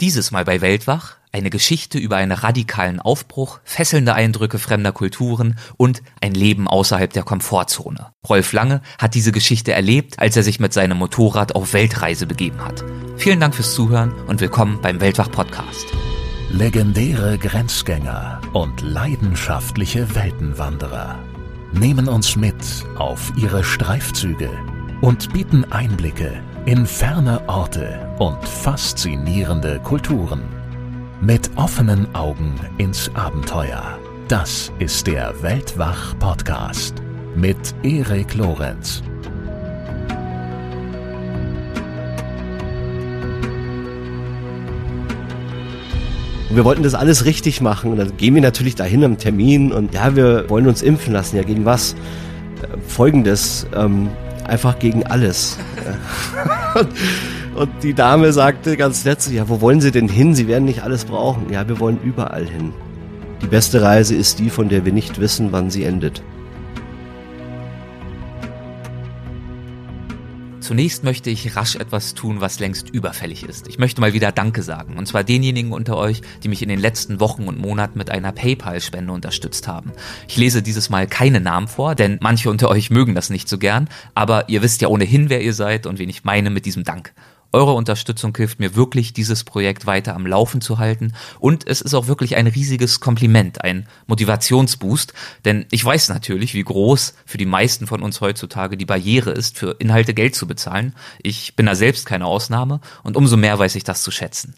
Dieses Mal bei Weltwach eine Geschichte über einen radikalen Aufbruch, fesselnde Eindrücke fremder Kulturen und ein Leben außerhalb der Komfortzone. Rolf Lange hat diese Geschichte erlebt, als er sich mit seinem Motorrad auf Weltreise begeben hat. Vielen Dank fürs Zuhören und willkommen beim Weltwach Podcast. Legendäre Grenzgänger und leidenschaftliche Weltenwanderer nehmen uns mit auf ihre Streifzüge und bieten Einblicke in ferne Orte und faszinierende Kulturen. Mit offenen Augen ins Abenteuer. Das ist der Weltwach-Podcast mit Erik Lorenz. Wir wollten das alles richtig machen. Und dann gehen wir natürlich dahin am Termin und ja, wir wollen uns impfen lassen. Ja, gegen was? Äh, Folgendes. Ähm, einfach gegen alles. und die Dame sagte ganz letztlich, ja, wo wollen Sie denn hin? Sie werden nicht alles brauchen. Ja, wir wollen überall hin. Die beste Reise ist die, von der wir nicht wissen, wann sie endet. Zunächst möchte ich rasch etwas tun, was längst überfällig ist. Ich möchte mal wieder Danke sagen. Und zwar denjenigen unter euch, die mich in den letzten Wochen und Monaten mit einer PayPal-Spende unterstützt haben. Ich lese dieses Mal keine Namen vor, denn manche unter euch mögen das nicht so gern. Aber ihr wisst ja ohnehin, wer ihr seid und wen ich meine mit diesem Dank. Eure Unterstützung hilft mir wirklich, dieses Projekt weiter am Laufen zu halten. Und es ist auch wirklich ein riesiges Kompliment, ein Motivationsboost. Denn ich weiß natürlich, wie groß für die meisten von uns heutzutage die Barriere ist, für Inhalte Geld zu bezahlen. Ich bin da selbst keine Ausnahme und umso mehr weiß ich das zu schätzen.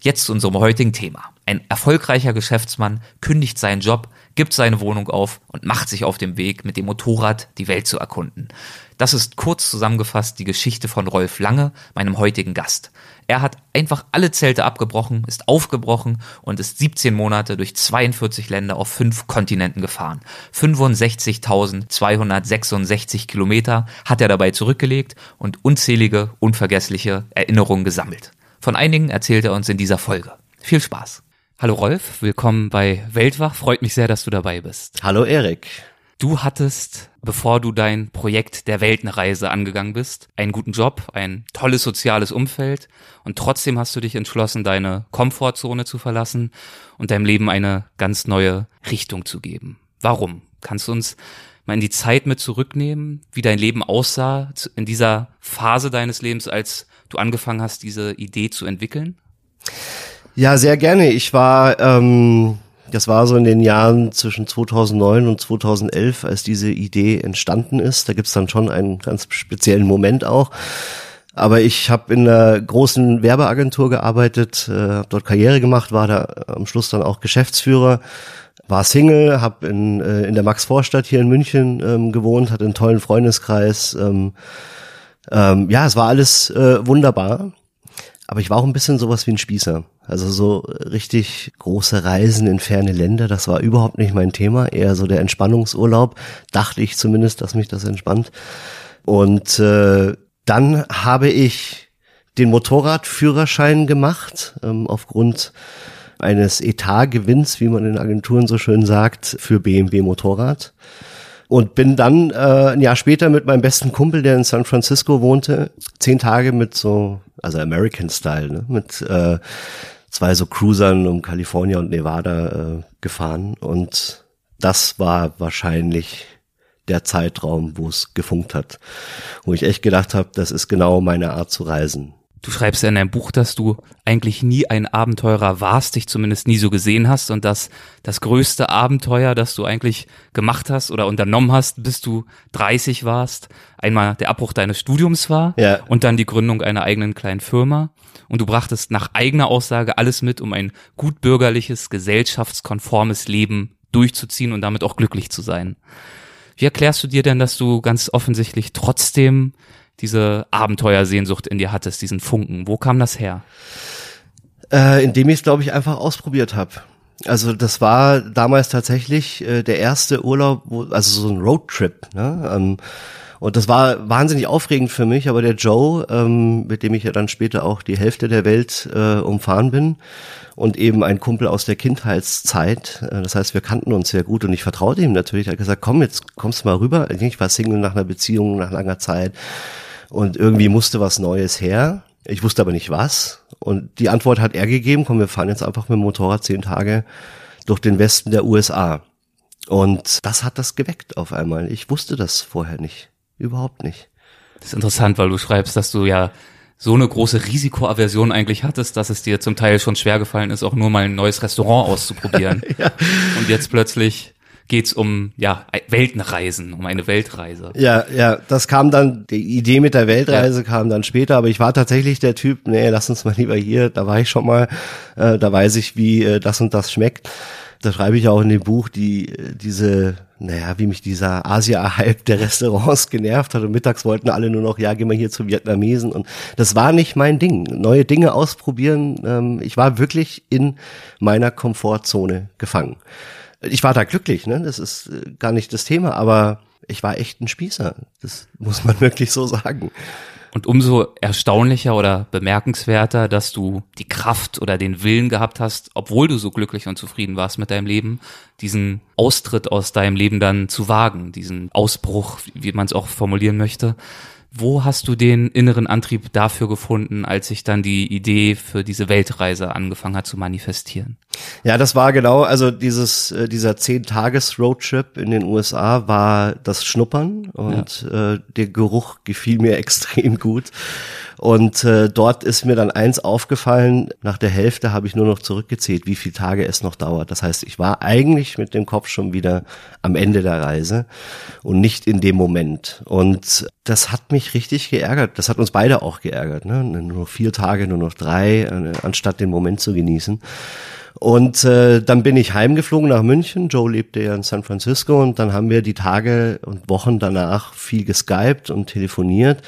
Jetzt zu unserem heutigen Thema. Ein erfolgreicher Geschäftsmann kündigt seinen Job, gibt seine Wohnung auf und macht sich auf dem Weg, mit dem Motorrad die Welt zu erkunden. Das ist kurz zusammengefasst die Geschichte von Rolf Lange, meinem heutigen Gast. Er hat einfach alle Zelte abgebrochen, ist aufgebrochen und ist 17 Monate durch 42 Länder auf fünf Kontinenten gefahren. 65.266 Kilometer hat er dabei zurückgelegt und unzählige, unvergessliche Erinnerungen gesammelt. Von einigen erzählt er uns in dieser Folge. Viel Spaß. Hallo Rolf, willkommen bei Weltwach. Freut mich sehr, dass du dabei bist. Hallo Erik. Du hattest, bevor du dein Projekt der Weltenreise angegangen bist, einen guten Job, ein tolles soziales Umfeld und trotzdem hast du dich entschlossen, deine Komfortzone zu verlassen und deinem Leben eine ganz neue Richtung zu geben. Warum? Kannst du uns mal in die Zeit mit zurücknehmen, wie dein Leben aussah in dieser Phase deines Lebens, als du angefangen hast, diese Idee zu entwickeln? Ja, sehr gerne. Ich war, ähm, das war so in den Jahren zwischen 2009 und 2011, als diese Idee entstanden ist. Da gibt's dann schon einen ganz speziellen Moment auch. Aber ich habe in einer großen Werbeagentur gearbeitet, äh, habe dort Karriere gemacht, war da am Schluss dann auch Geschäftsführer, war Single, habe in, äh, in der Max-Vorstadt hier in München ähm, gewohnt, hatte einen tollen Freundeskreis. Ähm, ähm, ja, es war alles äh, wunderbar. Aber ich war auch ein bisschen sowas wie ein Spießer. Also so richtig große Reisen in ferne Länder, das war überhaupt nicht mein Thema. Eher so der Entspannungsurlaub, dachte ich zumindest, dass mich das entspannt. Und äh, dann habe ich den Motorradführerschein gemacht, ähm, aufgrund eines Etatgewinns, wie man in Agenturen so schön sagt, für BMW Motorrad. Und bin dann äh, ein Jahr später mit meinem besten Kumpel, der in San Francisco wohnte, zehn Tage mit so, also American Style, ne, mit äh, zwei so Cruisern um Kalifornien und Nevada äh, gefahren. Und das war wahrscheinlich der Zeitraum, wo es gefunkt hat, wo ich echt gedacht habe, das ist genau meine Art zu reisen. Du schreibst ja in deinem Buch, dass du eigentlich nie ein Abenteurer warst, dich zumindest nie so gesehen hast und dass das größte Abenteuer, das du eigentlich gemacht hast oder unternommen hast, bis du 30 warst, einmal der Abbruch deines Studiums war ja. und dann die Gründung einer eigenen kleinen Firma. Und du brachtest nach eigener Aussage alles mit, um ein gutbürgerliches, gesellschaftskonformes Leben durchzuziehen und damit auch glücklich zu sein. Wie erklärst du dir denn, dass du ganz offensichtlich trotzdem diese Abenteuersehnsucht in dir hattest, diesen Funken? Wo kam das her? Äh, indem ich es, glaube ich, einfach ausprobiert habe. Also das war damals tatsächlich äh, der erste Urlaub, wo, also so ein Roadtrip. Ne? Ähm, und das war wahnsinnig aufregend für mich, aber der Joe, ähm, mit dem ich ja dann später auch die Hälfte der Welt äh, umfahren bin und eben ein Kumpel aus der Kindheitszeit, äh, das heißt, wir kannten uns sehr gut und ich vertraute ihm natürlich. Er hat gesagt, komm, jetzt kommst du mal rüber. Ich war Single nach einer Beziehung, nach langer Zeit und irgendwie musste was Neues her. Ich wusste aber nicht was. Und die Antwort hat er gegeben, komm, wir fahren jetzt einfach mit dem Motorrad zehn Tage durch den Westen der USA. Und das hat das geweckt auf einmal. Ich wusste das vorher nicht. Überhaupt nicht. Das ist interessant, weil du schreibst, dass du ja so eine große Risikoaversion eigentlich hattest, dass es dir zum Teil schon schwer gefallen ist, auch nur mal ein neues Restaurant auszuprobieren. ja. Und jetzt plötzlich geht's um ja Weltenreisen, um eine Weltreise. Ja, ja, das kam dann die Idee mit der Weltreise ja. kam dann später, aber ich war tatsächlich der Typ, nee, lass uns mal lieber hier, da war ich schon mal, äh, da weiß ich, wie äh, das und das schmeckt. Da schreibe ich auch in dem Buch die äh, diese naja, wie mich dieser Asia-Hype der Restaurants genervt hat und mittags wollten alle nur noch, ja, geh mal hier zum Vietnamesen und das war nicht mein Ding. Neue Dinge ausprobieren, ähm, ich war wirklich in meiner Komfortzone gefangen ich war da glücklich, ne? Das ist äh, gar nicht das Thema, aber ich war echt ein Spießer. Das muss man wirklich so sagen. Und umso erstaunlicher oder bemerkenswerter, dass du die Kraft oder den Willen gehabt hast, obwohl du so glücklich und zufrieden warst mit deinem Leben, diesen Austritt aus deinem Leben dann zu wagen, diesen Ausbruch, wie man es auch formulieren möchte. Wo hast du den inneren Antrieb dafür gefunden, als sich dann die Idee für diese Weltreise angefangen hat zu manifestieren? Ja, das war genau, also dieses, äh, dieser zehn-Tages-Roadtrip in den USA war das Schnuppern und ja. äh, der Geruch gefiel mir extrem gut. Und äh, dort ist mir dann eins aufgefallen, nach der Hälfte habe ich nur noch zurückgezählt, wie viele Tage es noch dauert. Das heißt, ich war eigentlich mit dem Kopf schon wieder am Ende der Reise und nicht in dem Moment. Und das hat mich richtig geärgert. Das hat uns beide auch geärgert. Ne? Nur noch vier Tage, nur noch drei, äh, anstatt den Moment zu genießen. Und äh, dann bin ich heimgeflogen nach München. Joe lebte ja in San Francisco und dann haben wir die Tage und Wochen danach viel geskypt und telefoniert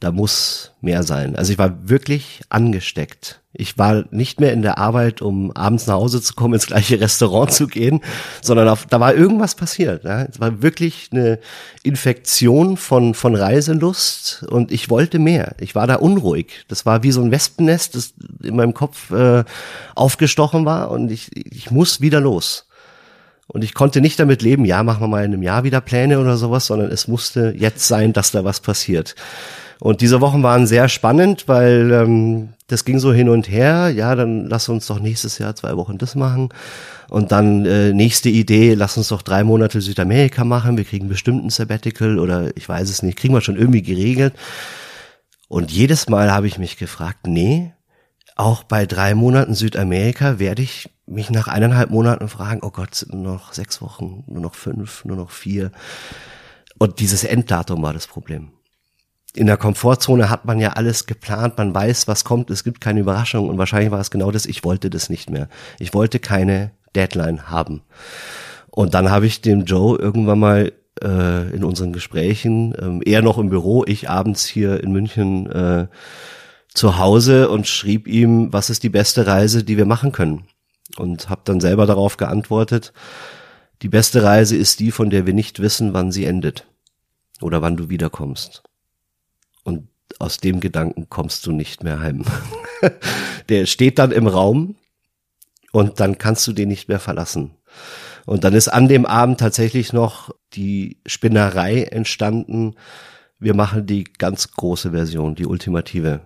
da muss mehr sein. Also ich war wirklich angesteckt. Ich war nicht mehr in der Arbeit, um abends nach Hause zu kommen, ins gleiche Restaurant zu gehen, sondern auf, da war irgendwas passiert. Ja. Es war wirklich eine Infektion von, von Reiselust und ich wollte mehr. Ich war da unruhig. Das war wie so ein Wespennest, das in meinem Kopf äh, aufgestochen war und ich, ich muss wieder los. Und ich konnte nicht damit leben, ja, machen wir mal in einem Jahr wieder Pläne oder sowas, sondern es musste jetzt sein, dass da was passiert. Und diese Wochen waren sehr spannend, weil ähm, das ging so hin und her. Ja, dann lass uns doch nächstes Jahr zwei Wochen das machen. Und dann äh, nächste Idee, lass uns doch drei Monate Südamerika machen. Wir kriegen bestimmt ein Sabbatical oder ich weiß es nicht, kriegen wir schon irgendwie geregelt. Und jedes Mal habe ich mich gefragt, nee, auch bei drei Monaten Südamerika werde ich mich nach eineinhalb Monaten fragen, oh Gott, nur noch sechs Wochen, nur noch fünf, nur noch vier. Und dieses Enddatum war das Problem in der Komfortzone hat man ja alles geplant, man weiß, was kommt, es gibt keine Überraschung und wahrscheinlich war es genau das, ich wollte das nicht mehr. Ich wollte keine Deadline haben. Und dann habe ich dem Joe irgendwann mal äh, in unseren Gesprächen, ähm, er noch im Büro, ich abends hier in München äh, zu Hause und schrieb ihm, was ist die beste Reise, die wir machen können. Und habe dann selber darauf geantwortet, die beste Reise ist die, von der wir nicht wissen, wann sie endet oder wann du wiederkommst. Und aus dem Gedanken kommst du nicht mehr heim. Der steht dann im Raum und dann kannst du den nicht mehr verlassen. Und dann ist an dem Abend tatsächlich noch die Spinnerei entstanden. Wir machen die ganz große Version, die ultimative.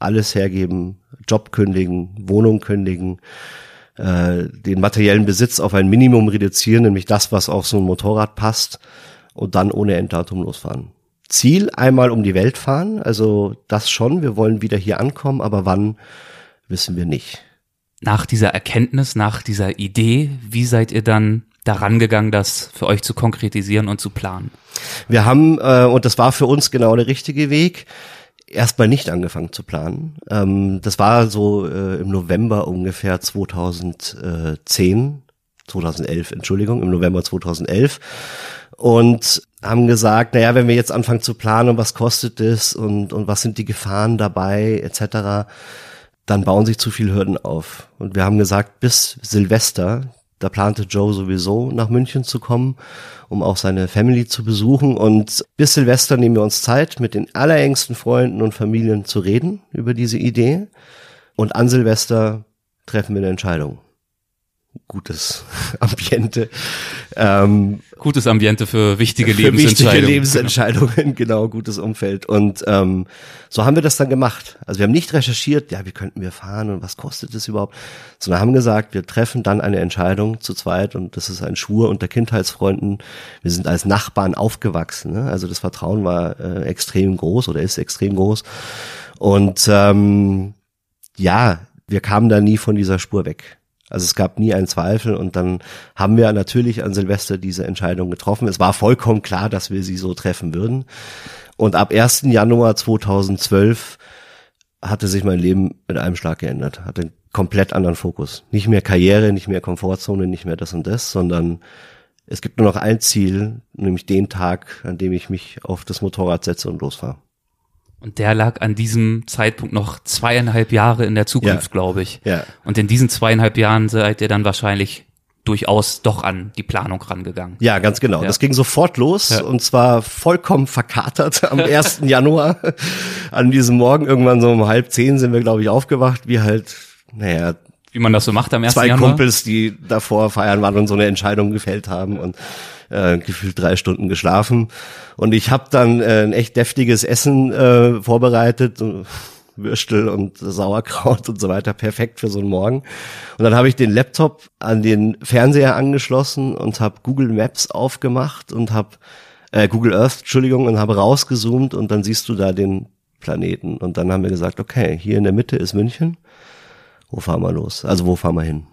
Alles hergeben, Job kündigen, Wohnung kündigen, äh, den materiellen Besitz auf ein Minimum reduzieren, nämlich das, was auf so ein Motorrad passt, und dann ohne Enddatum losfahren. Ziel einmal um die Welt fahren, also das schon, wir wollen wieder hier ankommen, aber wann, wissen wir nicht. Nach dieser Erkenntnis, nach dieser Idee, wie seid ihr dann daran gegangen, das für euch zu konkretisieren und zu planen? Wir haben, äh, und das war für uns genau der richtige Weg, erstmal nicht angefangen zu planen. Ähm, das war so äh, im November ungefähr 2010, 2011, Entschuldigung, im November 2011 und haben gesagt, naja, wenn wir jetzt anfangen zu planen, was kostet es und, und was sind die Gefahren dabei, etc., dann bauen sich zu viele Hürden auf. Und wir haben gesagt, bis Silvester, da plante Joe sowieso nach München zu kommen, um auch seine Family zu besuchen. Und bis Silvester nehmen wir uns Zeit, mit den allerengsten Freunden und Familien zu reden über diese Idee. Und an Silvester treffen wir eine Entscheidung. Gutes Ambiente. Ähm, gutes Ambiente für wichtige für Lebensentscheidungen. wichtige Lebensentscheidungen, genau, gutes Umfeld. Und ähm, so haben wir das dann gemacht. Also wir haben nicht recherchiert, ja, wie könnten wir fahren und was kostet es überhaupt, sondern haben gesagt, wir treffen dann eine Entscheidung zu zweit und das ist ein Schwur unter Kindheitsfreunden. Wir sind als Nachbarn aufgewachsen. Ne? Also das Vertrauen war äh, extrem groß oder ist extrem groß. Und ähm, ja, wir kamen da nie von dieser Spur weg. Also es gab nie einen Zweifel und dann haben wir natürlich an Silvester diese Entscheidung getroffen. Es war vollkommen klar, dass wir sie so treffen würden. Und ab 1. Januar 2012 hatte sich mein Leben mit einem Schlag geändert, hatte einen komplett anderen Fokus. Nicht mehr Karriere, nicht mehr Komfortzone, nicht mehr das und das, sondern es gibt nur noch ein Ziel, nämlich den Tag, an dem ich mich auf das Motorrad setze und losfahre. Und der lag an diesem Zeitpunkt noch zweieinhalb Jahre in der Zukunft, Ja. glaube ich. Ja. Und in diesen zweieinhalb Jahren seid ihr dann wahrscheinlich durchaus doch an die Planung rangegangen. Ja, ganz genau. Ja. Das ging sofort los Ja. und zwar vollkommen verkatert am 1. Januar. An diesem Morgen, irgendwann so um halb zehn sind wir, glaube ich, aufgewacht, wie halt, naja, Wie man das so macht am 1. zwei Januar. Kumpels, die davor feiern waren und so eine Entscheidung gefällt haben und äh, gefühlt drei Stunden geschlafen. Und ich habe dann äh, ein echt deftiges Essen äh, vorbereitet. Würstel und Sauerkraut und so weiter, perfekt für so einen Morgen. Und dann habe ich den Laptop an den Fernseher angeschlossen und habe Google Maps aufgemacht und habe äh, Google Earth, Entschuldigung, und habe rausgezoomt und dann siehst du da den Planeten. Und dann haben wir gesagt, okay, hier in der Mitte ist München. Wo fahren wir los? Also wo fahren wir hin?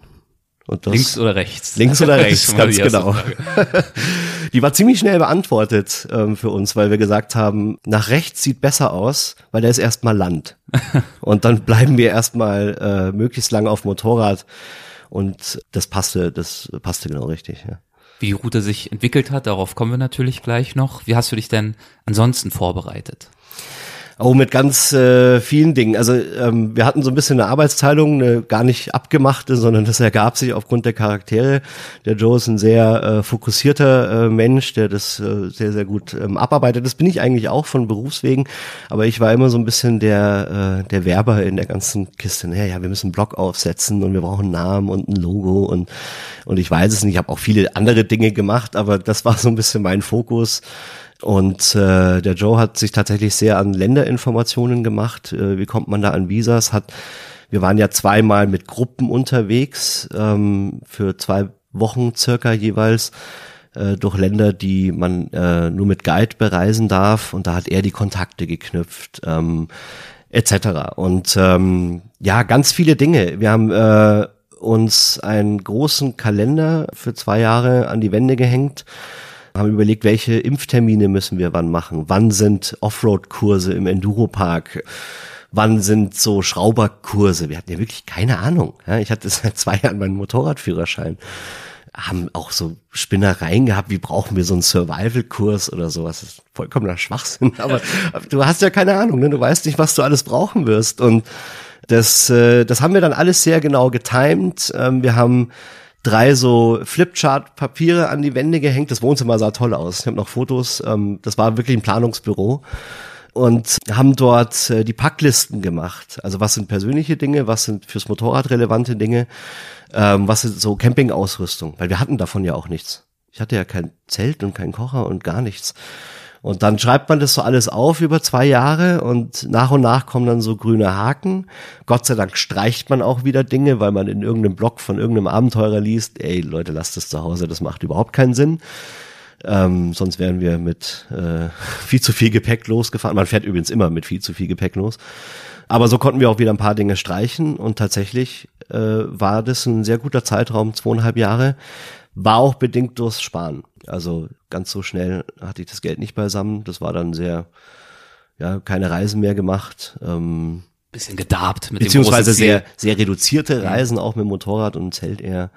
Und das, Links oder rechts? Links oder rechts, ganz genau. Frage. Die war ziemlich schnell beantwortet ähm, für uns, weil wir gesagt haben, nach rechts sieht besser aus, weil da ist erstmal Land. und dann bleiben wir erstmal äh, möglichst lange auf Motorrad. Und das passte, das passte genau richtig. Ja. Wie die Route sich entwickelt hat, darauf kommen wir natürlich gleich noch. Wie hast du dich denn ansonsten vorbereitet? Oh, mit ganz äh, vielen Dingen. Also ähm, wir hatten so ein bisschen eine Arbeitsteilung, eine gar nicht abgemachte, sondern das ergab sich aufgrund der Charaktere. Der Joe ist ein sehr äh, fokussierter äh, Mensch, der das äh, sehr, sehr gut ähm, abarbeitet. Das bin ich eigentlich auch von Berufswegen, aber ich war immer so ein bisschen der, äh, der Werber in der ganzen Kiste. Ja, ja, wir müssen einen Blog aufsetzen und wir brauchen einen Namen und ein Logo und, und ich weiß es nicht. Ich habe auch viele andere Dinge gemacht, aber das war so ein bisschen mein Fokus. Und äh, der Joe hat sich tatsächlich sehr an Länderinformationen gemacht. Äh, wie kommt man da an Visas? Hat, wir waren ja zweimal mit Gruppen unterwegs ähm, für zwei Wochen circa jeweils äh, durch Länder, die man äh, nur mit Guide bereisen darf. Und da hat er die Kontakte geknüpft. Ähm, etc. Und ähm, ja, ganz viele Dinge. Wir haben äh, uns einen großen Kalender für zwei Jahre an die Wände gehängt haben überlegt, welche Impftermine müssen wir wann machen? Wann sind Offroad-Kurse im Enduropark? Wann sind so Schrauberkurse? Wir hatten ja wirklich keine Ahnung. Ja, ich hatte seit zwei Jahren meinen Motorradführerschein. Haben auch so Spinnereien gehabt, wie brauchen wir so einen Survival-Kurs oder sowas. Das ist vollkommener Schwachsinn. Aber du hast ja keine Ahnung, ne? du weißt nicht, was du alles brauchen wirst. Und das, äh, das haben wir dann alles sehr genau getimed. Ähm, wir haben drei so Flipchart-Papiere an die Wände gehängt. Das Wohnzimmer sah toll aus. Ich habe noch Fotos. Ähm, das war wirklich ein Planungsbüro. Und haben dort äh, die Packlisten gemacht. Also was sind persönliche Dinge, was sind fürs Motorrad relevante Dinge, ähm, was sind so Campingausrüstung, weil wir hatten davon ja auch nichts. Ich hatte ja kein Zelt und keinen Kocher und gar nichts. Und dann schreibt man das so alles auf über zwei Jahre und nach und nach kommen dann so grüne Haken. Gott sei Dank streicht man auch wieder Dinge, weil man in irgendeinem Blog von irgendeinem Abenteurer liest, ey Leute, lasst das zu Hause, das macht überhaupt keinen Sinn. Ähm, sonst wären wir mit äh, viel zu viel Gepäck losgefahren. Man fährt übrigens immer mit viel zu viel Gepäck los. Aber so konnten wir auch wieder ein paar Dinge streichen und tatsächlich äh, war das ein sehr guter Zeitraum, zweieinhalb Jahre. War auch bedingt durchs Sparen. Also ganz so schnell hatte ich das Geld nicht beisammen. Das war dann sehr, ja, keine Reisen mehr gemacht. Ähm, Bisschen gedarbt mit dem beziehungsweise großen Ziel. sehr, sehr reduzierte Reisen auch mit dem Motorrad und Zelt eher,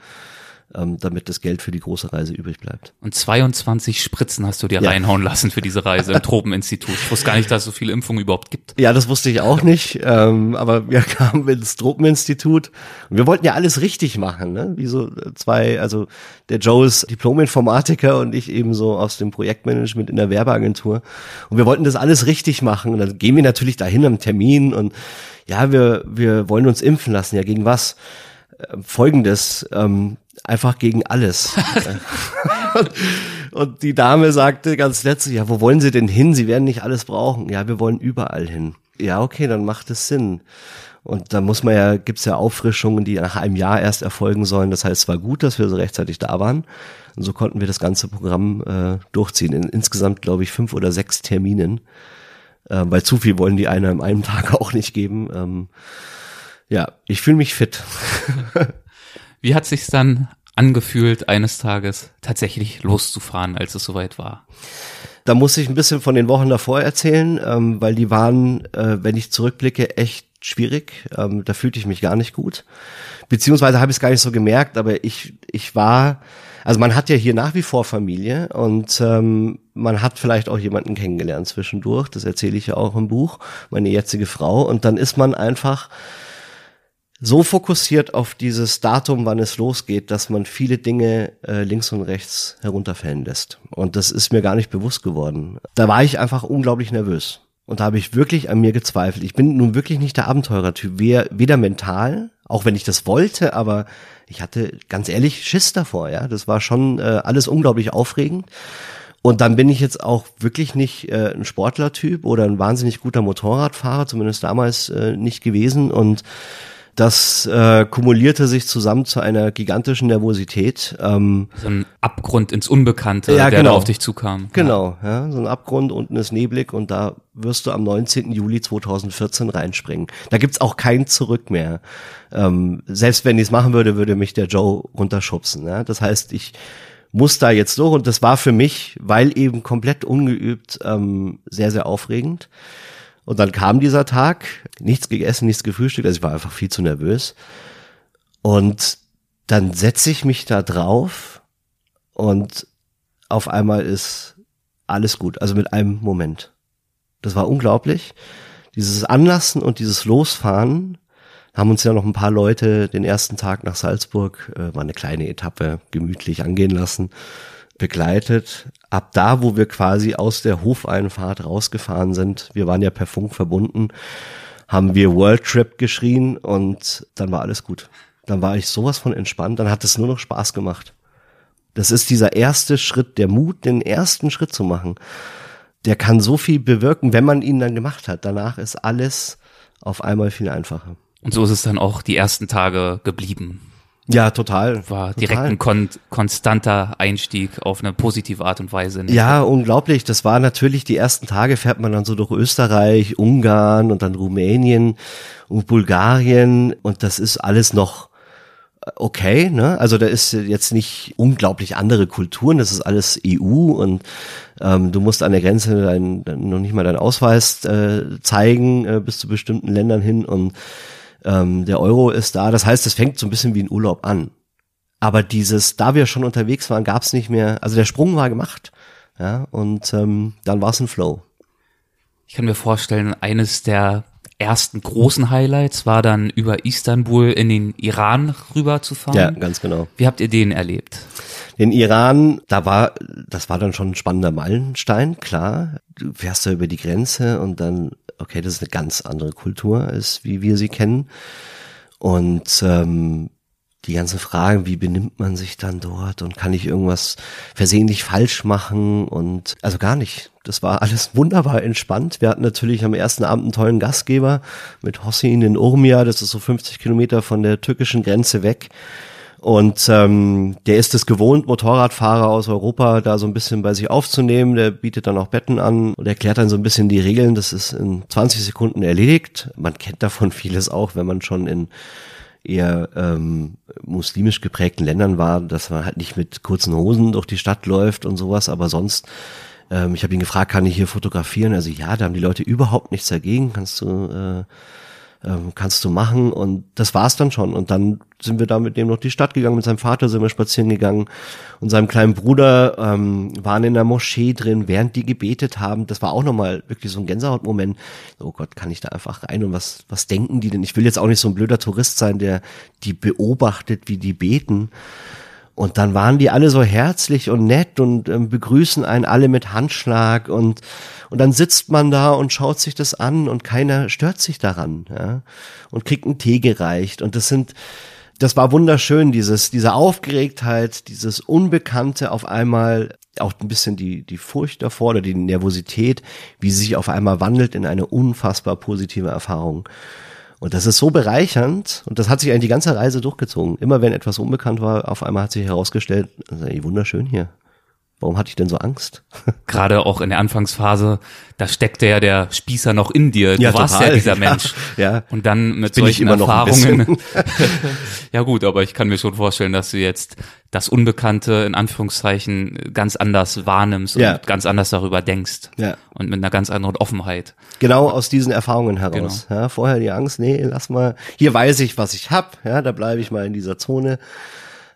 ähm, damit das Geld für die große Reise übrig bleibt. Und 22 Spritzen hast du dir Ja. reinhauen lassen für diese Reise im Tropeninstitut. Ich wusste gar nicht, dass es so viele Impfungen überhaupt gibt. Ja, das wusste ich auch nicht, ähm, aber wir kamen ins Tropeninstitut und wir wollten ja alles richtig machen, ne? wie so zwei, also der Joe ist Diplom-Informatiker und ich eben so aus dem Projektmanagement in der Werbeagentur und wir wollten das alles richtig machen und dann gehen wir natürlich dahin am Termin und ja, wir, wir wollen uns impfen lassen, ja gegen was? Äh, Folgendes, ähm, einfach gegen alles. und, und die Dame sagte ganz letztlich, ja, wo wollen Sie denn hin? Sie werden nicht alles brauchen. Ja, wir wollen überall hin. Ja, okay, dann macht es Sinn. Und da muss man ja, gibt's ja Auffrischungen, die nach einem Jahr erst erfolgen sollen. Das heißt, es war gut, dass wir so rechtzeitig da waren. Und so konnten wir das ganze Programm äh, durchziehen. In insgesamt, glaube ich, fünf oder sechs Terminen. Äh, weil zu viel wollen die einer in einem Tag auch nicht geben. Ähm, ja, ich fühle mich fit. Wie hat sich's dann angefühlt, eines Tages tatsächlich loszufahren, als es soweit war? Da muss ich ein bisschen von den Wochen davor erzählen, ähm, weil die waren, äh, wenn ich zurückblicke, echt schwierig. Ähm, da fühlte ich mich gar nicht gut. Beziehungsweise habe ich es gar nicht so gemerkt, aber ich, ich war, also man hat ja hier nach wie vor Familie und ähm, man hat vielleicht auch jemanden kennengelernt zwischendurch. Das erzähle ich ja auch im Buch, meine jetzige Frau. Und dann ist man einfach so fokussiert auf dieses Datum, wann es losgeht, dass man viele Dinge äh, links und rechts herunterfallen lässt. Und das ist mir gar nicht bewusst geworden. Da war ich einfach unglaublich nervös. Und da habe ich wirklich an mir gezweifelt. Ich bin nun wirklich nicht der Abenteurertyp, weder mental, auch wenn ich das wollte, aber ich hatte ganz ehrlich Schiss davor, ja. Das war schon äh, alles unglaublich aufregend. Und dann bin ich jetzt auch wirklich nicht äh, ein Sportlertyp oder ein wahnsinnig guter Motorradfahrer, zumindest damals äh, nicht gewesen. Und das äh, kumulierte sich zusammen zu einer gigantischen Nervosität. Ähm, so ein Abgrund ins Unbekannte, ja, der genau. da auf dich zukam. Genau, ja. ja, so ein Abgrund, unten ist neblig und da wirst du am 19. Juli 2014 reinspringen. Da gibt's auch kein Zurück mehr. Ähm, selbst wenn ich es machen würde, würde mich der Joe runterschubsen. Ja? Das heißt, ich muss da jetzt durch und das war für mich, weil eben komplett ungeübt, ähm, sehr, sehr aufregend. Und dann kam dieser Tag, nichts gegessen, nichts gefrühstückt, also ich war einfach viel zu nervös. Und dann setze ich mich da drauf und auf einmal ist alles gut, also mit einem Moment. Das war unglaublich. Dieses Anlassen und dieses Losfahren haben uns ja noch ein paar Leute den ersten Tag nach Salzburg, äh, war eine kleine Etappe, gemütlich angehen lassen begleitet. Ab da, wo wir quasi aus der Hofeinfahrt rausgefahren sind, wir waren ja per Funk verbunden, haben wir World Trip geschrien und dann war alles gut. Dann war ich sowas von entspannt, dann hat es nur noch Spaß gemacht. Das ist dieser erste Schritt, der Mut, den ersten Schritt zu machen. Der kann so viel bewirken, wenn man ihn dann gemacht hat. Danach ist alles auf einmal viel einfacher. Und so ist es dann auch die ersten Tage geblieben. Ja, total. War direkt total. ein kon konstanter Einstieg auf eine positive Art und Weise. Ja, unglaublich. Das war natürlich die ersten Tage fährt man dann so durch Österreich, Ungarn und dann Rumänien und Bulgarien und das ist alles noch äh, okay, ne? Also da ist jetzt nicht unglaublich andere Kulturen, das ist alles EU und ähm, du musst an der Grenze dein, noch nicht mal deinen Ausweis äh, zeigen äh, bis zu bestimmten Ländern hin und ähm, der Euro ist da. Das heißt, es fängt so ein bisschen wie ein Urlaub an. Aber dieses, da wir schon unterwegs waren, gab es nicht mehr, also der Sprung war gemacht. Ja, und ähm, dann war es ein Flow. Ich kann mir vorstellen, eines der ersten großen Highlights war dann über Istanbul in den Iran rüber zu fahren. Ja, ganz genau. Wie habt ihr den erlebt? Den Iran, da war, das war dann schon ein spannender Meilenstein, klar. Du fährst da über die Grenze und dann okay, das ist eine ganz andere Kultur, als wie wir sie kennen. Und ähm, die ganzen Fragen, wie benimmt man sich dann dort und kann ich irgendwas versehentlich falsch machen und also gar nicht. Das war alles wunderbar entspannt. Wir hatten natürlich am ersten Abend einen tollen Gastgeber mit Hossein in Urmia, das ist so 50 Kilometer von der türkischen Grenze weg. Und ähm, der ist es gewohnt, Motorradfahrer aus Europa da so ein bisschen bei sich aufzunehmen. Der bietet dann auch Betten an und erklärt dann so ein bisschen die Regeln. Das ist in 20 Sekunden erledigt. Man kennt davon vieles auch, wenn man schon in eher ähm, muslimisch geprägten Ländern war, dass man halt nicht mit kurzen Hosen durch die Stadt läuft und sowas, aber sonst ähm, ich habe ihn gefragt, kann ich hier fotografieren? Also ja, da haben die Leute überhaupt nichts dagegen. Kannst du äh, ähm, kannst du machen. Und das war's dann schon. Und dann sind wir da mit dem noch die Stadt gegangen, mit seinem Vater sind wir spazieren gegangen. Und seinem kleinen Bruder ähm, waren in der Moschee drin, während die gebetet haben, das war auch nochmal wirklich so ein Gänsehautmoment, oh Gott, kann ich da einfach rein und was, was denken die denn? Ich will jetzt auch nicht so ein blöder Tourist sein, der die beobachtet, wie die beten, und dann waren die alle so herzlich und nett und ähm, begrüßen einen alle mit Handschlag und, und dann sitzt man da und schaut sich das an und keiner stört sich daran, ja, und kriegt einen Tee gereicht. Und das sind, das war wunderschön, dieses, diese Aufgeregtheit, dieses Unbekannte auf einmal, auch ein bisschen die, die Furcht davor oder die Nervosität, wie sie sich auf einmal wandelt in eine unfassbar positive Erfahrung. Und das ist so bereichernd und das hat sich eigentlich die ganze Reise durchgezogen. Immer wenn etwas unbekannt war, auf einmal hat sich herausgestellt, ist wunderschön hier. Warum hatte ich denn so Angst? Gerade auch in der Anfangsphase, da steckte ja der Spießer noch in dir. Du Ja, warst total. ja dieser Mensch. Ja, ja. Und dann mit solchen immer noch ein Erfahrungen. ja gut, aber ich kann mir schon vorstellen, dass du jetzt das Unbekannte in Anführungszeichen ganz anders wahrnimmst Ja. und ganz anders darüber denkst. Ja. Und mit einer ganz anderen Offenheit. Genau aus diesen Erfahrungen heraus. Ja, vorher die Angst, nee, lass mal, hier weiß ich, was ich hab, ja, da bleibe ich mal in dieser Zone.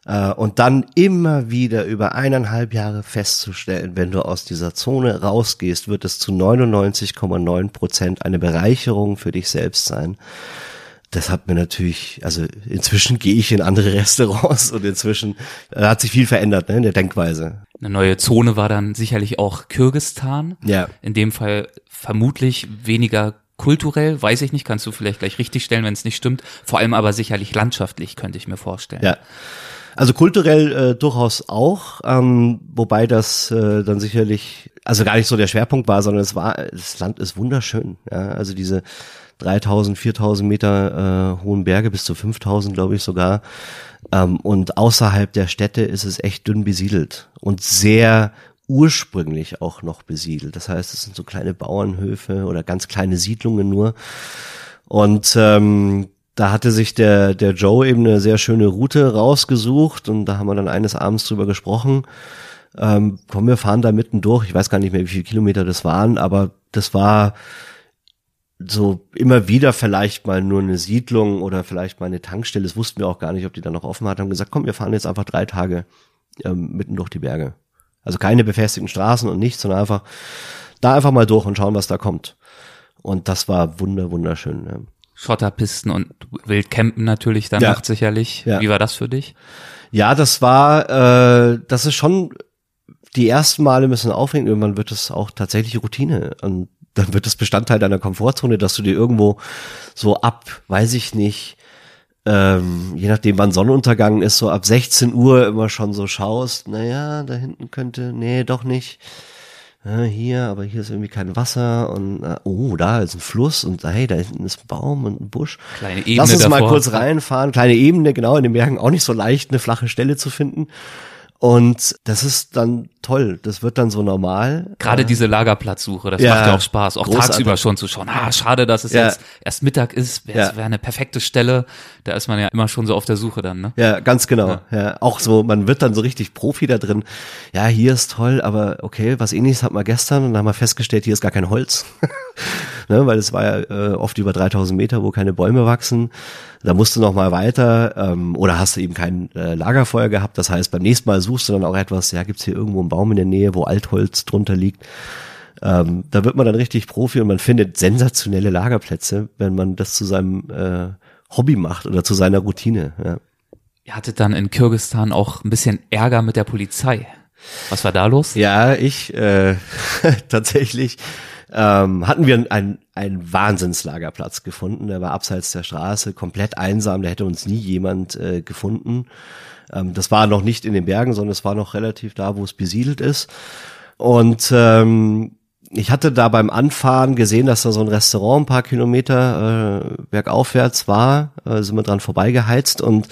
Äh, Und dann immer wieder über eineinhalb Jahre festzustellen, wenn du aus dieser Zone rausgehst, wird es zu 99,9 Prozent eine Bereicherung für dich selbst sein. Das hat mir natürlich, also inzwischen gehe ich in andere Restaurants und inzwischen äh, hat sich viel verändert ne, in der Denkweise. Eine neue Zone war dann sicherlich auch Kirgistan. Ja. In dem Fall vermutlich weniger kulturell, weiß ich nicht, kannst du vielleicht gleich richtig stellen, wenn es nicht stimmt. Vor allem aber sicherlich landschaftlich, könnte ich mir vorstellen. Ja. Also kulturell äh, durchaus auch, ähm, wobei das äh, dann sicherlich, also gar nicht so der Schwerpunkt war, sondern es war, das Land ist wunderschön. Ja? Also diese 3000, 4000 Meter äh, hohen Berge bis zu 5000, glaube ich sogar. Ähm, und außerhalb der Städte ist es echt dünn besiedelt und sehr ursprünglich auch noch besiedelt. Das heißt, es sind so kleine Bauernhöfe oder ganz kleine Siedlungen nur. Und ähm, da hatte sich der, der Joe eben eine sehr schöne Route rausgesucht und da haben wir dann eines Abends drüber gesprochen. Ähm, komm, wir fahren da mitten durch. Ich weiß gar nicht mehr, wie viele Kilometer das waren, aber das war so immer wieder vielleicht mal nur eine Siedlung oder vielleicht mal eine Tankstelle. Das wussten wir auch gar nicht, ob die da noch offen hat. Haben gesagt, komm, wir fahren jetzt einfach drei Tage ähm, mitten durch die Berge. Also keine befestigten Straßen und nichts, sondern einfach da einfach mal durch und schauen, was da kommt. Und das war wunder, wunderschön. Ja. Schotterpisten und Wildcampen natürlich danach Ja. sicherlich. Ja. Wie war das für dich? Ja, das war, äh, das ist schon die ersten Male ein bisschen aufregend. Irgendwann wird es auch tatsächlich Routine und dann wird es Bestandteil deiner Komfortzone, dass du dir irgendwo so ab, weiß ich nicht, ähm, je nachdem wann Sonnenuntergang ist, so ab 16 Uhr immer schon so schaust, naja, da hinten könnte, nee, doch nicht. Hier, aber hier ist irgendwie kein Wasser und äh, oh, da ist ein Fluss und hey, da hinten ist ein Baum und ein Busch. Kleine Ebene Lass uns mal davor. kurz reinfahren. Kleine Ebene, genau, in den Bergen auch nicht so leicht, eine flache Stelle zu finden. Und das ist dann toll. Das wird dann so normal. Gerade diese Lagerplatzsuche, das Ja, macht ja auch Spaß, auch großartig. tagsüber schon zu schauen. Ah, schade, dass es Ja. jetzt erst Mittag ist, wäre Ja. wär eine perfekte Stelle. Da ist man ja immer schon so auf der Suche dann, ne? Ja, ganz genau. Ja. auch so, man wird dann so richtig Profi da drin. Ja, hier ist toll, aber okay, was ähnliches hat man gestern und dann haben wir festgestellt, hier ist gar kein Holz. ne, weil es war ja äh, oft über 3000 Meter, wo keine Bäume wachsen. Da musst du noch mal weiter ähm, oder hast du eben kein äh, Lagerfeuer gehabt. Das heißt, beim nächsten Mal suchst du dann auch etwas, ja, gibt's hier irgendwo einen Baum in der Nähe, wo Altholz drunter liegt. Ähm, da wird man dann richtig Profi und man findet sensationelle Lagerplätze, wenn man das zu seinem äh, Hobby macht oder zu seiner Routine. Ja. Ihr hattet dann in Kirgistan auch ein bisschen Ärger mit der Polizei. Was war da los? Ja, ich äh, tatsächlich ähm, hatten wir einen, einen Wahnsinnslagerplatz gefunden. Der war abseits der Straße, komplett einsam. Da hätte uns nie jemand äh, gefunden. Ähm, das war noch nicht in den Bergen, sondern es war noch relativ da, wo es besiedelt ist. Und ähm, ich hatte da beim Anfahren gesehen, dass da so ein Restaurant ein paar Kilometer äh, bergaufwärts war. Äh, sind wir dran vorbeigeheizt und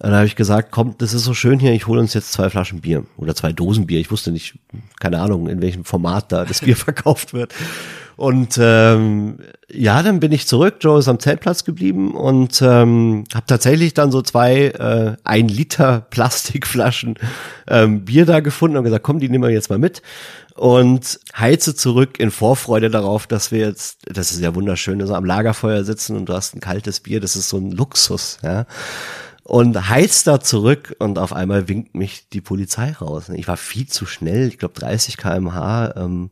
dann habe ich gesagt, komm, das ist so schön hier, ich hole uns jetzt zwei Flaschen Bier oder zwei Dosen Bier. Ich wusste nicht, keine Ahnung, in welchem Format da das Bier verkauft wird. Und ähm, ja, dann bin ich zurück. Joe ist am Zeltplatz geblieben und ähm, habe tatsächlich dann so zwei äh, ein Liter Plastikflaschen ähm, Bier da gefunden und gesagt, komm, die nehmen wir jetzt mal mit und heize zurück in Vorfreude darauf, dass wir jetzt, das ist ja wunderschön, so am Lagerfeuer sitzen und du hast ein kaltes Bier, das ist so ein Luxus, ja und heizt da zurück und auf einmal winkt mich die Polizei raus. Ich war viel zu schnell, ich glaube 30 kmh ähm,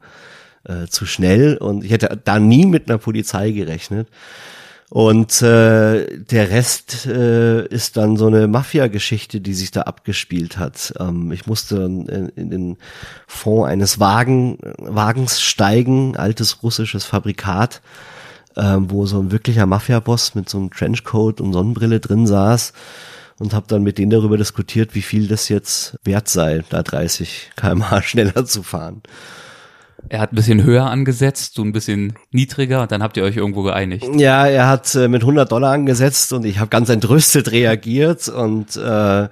äh, zu schnell und ich hätte da nie mit einer Polizei gerechnet. Und äh, der Rest äh, ist dann so eine Mafia-Geschichte, die sich da abgespielt hat. Ähm, ich musste in, in den Fond eines Wagen, Wagens steigen, altes russisches Fabrikat, ähm, wo so ein wirklicher Mafia-Boss mit so einem Trenchcoat und Sonnenbrille drin saß. und habe dann mit denen darüber diskutiert, wie viel das jetzt wert sei, da 30 km/h schneller zu fahren. Er hat ein bisschen höher angesetzt, du ein bisschen niedriger und dann habt ihr euch irgendwo geeinigt. Ja, er hat äh, mit 100 Dollar angesetzt und ich habe ganz entrüstet reagiert und äh,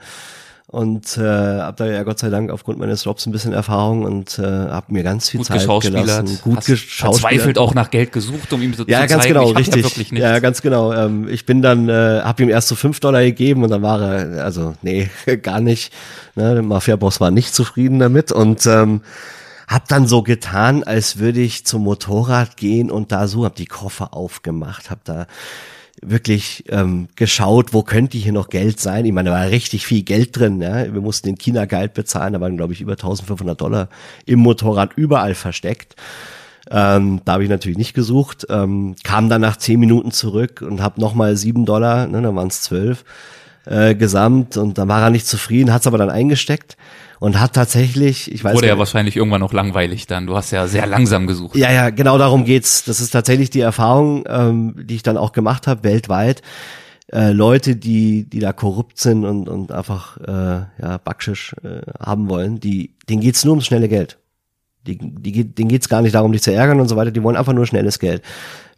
und äh, habe da ja Gott sei Dank aufgrund meines Jobs ein bisschen Erfahrung und äh, habe mir ganz viel gut Zeit gelassen. Gut geschauspielert. auch nach Geld gesucht, um ihm so ja, zu ganz zeigen, genau, ich richtig. Ja, ja, ganz genau. Ähm, ich bin dann, äh, habe ihm erst so fünf Dollar gegeben und dann war er, also nee, gar nicht. Ne, der Mafia-Boss war nicht zufrieden damit und ähm, hab dann so getan, als würde ich zum Motorrad gehen und da so, hab die Koffer aufgemacht, hab da wirklich ähm, geschaut, wo könnte hier noch Geld sein. Ich meine, da war richtig viel Geld drin. Ja? Wir mussten den China-Guide bezahlen, da waren, glaube ich, über 1500 Dollar im Motorrad überall versteckt. Ähm, da habe ich natürlich nicht gesucht. Ähm, kam dann nach zehn Minuten zurück und habe nochmal sieben Dollar, ne, dann waren es zwölf, äh, gesamt und dann war er nicht zufrieden, hat es aber dann eingesteckt und hat tatsächlich, ich weiß Wurde ja wahrscheinlich irgendwann noch langweilig dann. Du hast ja sehr langsam gesucht. Ja, ja, genau darum geht's. Das ist tatsächlich die Erfahrung, ähm, die ich dann auch gemacht habe weltweit. Äh, Leute, die die da korrupt sind und und einfach äh, ja Backschisch äh, haben wollen, die denen geht's nur ums schnelle Geld. Die, die, denen geht's gar nicht darum, dich zu ärgern und so weiter. Die wollen einfach nur schnelles Geld.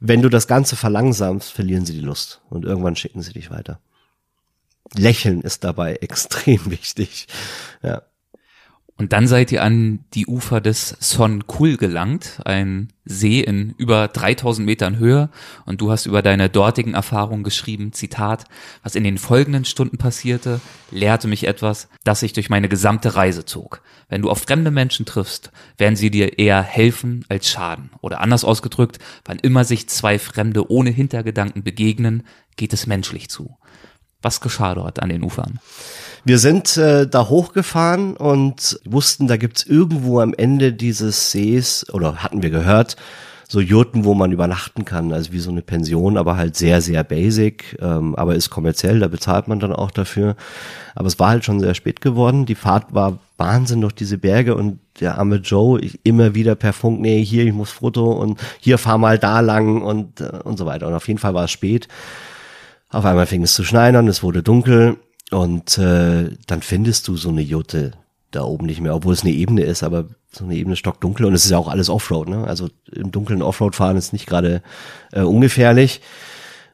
Wenn du das Ganze verlangsamst, verlieren sie die Lust und irgendwann schicken sie dich weiter. Lächeln ist dabei extrem wichtig. Ja. Und dann seid ihr an die Ufer des Son Kul gelangt, ein See in über 3000 Metern Höhe. Und du hast über deine dortigen Erfahrungen geschrieben, Zitat, was in den folgenden Stunden passierte, lehrte mich etwas, das sich durch meine gesamte Reise zog. Wenn du auf fremde Menschen triffst, werden sie dir eher helfen als schaden. Oder anders ausgedrückt, wann immer sich zwei Fremde ohne Hintergedanken begegnen, geht es menschlich zu. Was geschah dort an den Ufern? Wir sind äh, da hochgefahren und wussten, da gibt's irgendwo am Ende dieses Sees, oder hatten wir gehört, so Jurten, wo man übernachten kann, also wie so eine Pension, aber halt sehr, sehr basic, ähm, aber ist kommerziell, da bezahlt man dann auch dafür. Aber es war halt schon sehr spät geworden. Die Fahrt war Wahnsinn durch diese Berge und der arme Joe ich, immer wieder per Funk, nee, hier, ich muss Foto und hier fahr mal da lang und, äh, und so weiter. Und auf jeden Fall war es spät. Auf einmal fing es zu schneien es wurde dunkel und äh, dann findest du so eine Jute da oben nicht mehr, obwohl es eine Ebene ist, aber so eine Ebene stockdunkel und es ist ja auch alles Offroad, ne? Also im dunklen Offroad fahren ist nicht gerade äh, ungefährlich.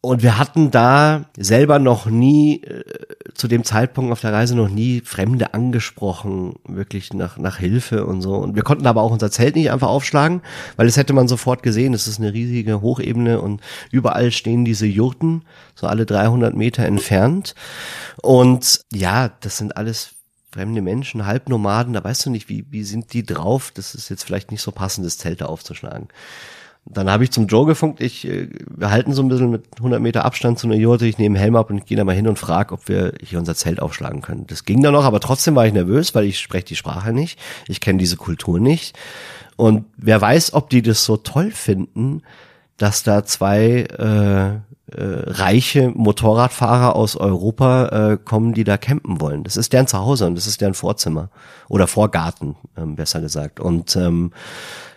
Und wir hatten da selber noch nie, äh, zu dem Zeitpunkt auf der Reise noch nie Fremde angesprochen, wirklich nach, nach Hilfe und so. Und wir konnten aber auch unser Zelt nicht einfach aufschlagen, weil es hätte man sofort gesehen. Es ist eine riesige Hochebene und überall stehen diese Jurten, so alle 300 Meter entfernt. Und ja, das sind alles fremde Menschen, Halbnomaden, da weißt du nicht, wie, wie sind die drauf? Das ist jetzt vielleicht nicht so passend, das Zelt da aufzuschlagen. Dann habe ich zum Joe gefunkt, ich, äh, wir halten so ein bisschen mit 100 Meter Abstand zu einer Jurte, ich nehme Helm ab und gehe da mal hin und frage, ob wir hier unser Zelt aufschlagen können. Das ging dann noch, aber trotzdem war ich nervös, weil ich spreche die Sprache nicht, ich kenne diese Kultur nicht. Und wer weiß, ob die das so toll finden, dass da zwei äh, äh, reiche Motorradfahrer aus Europa äh, kommen, die da campen wollen. Das ist deren Zuhause und das ist deren Vorzimmer oder Vorgarten, ähm, besser gesagt. Und ähm,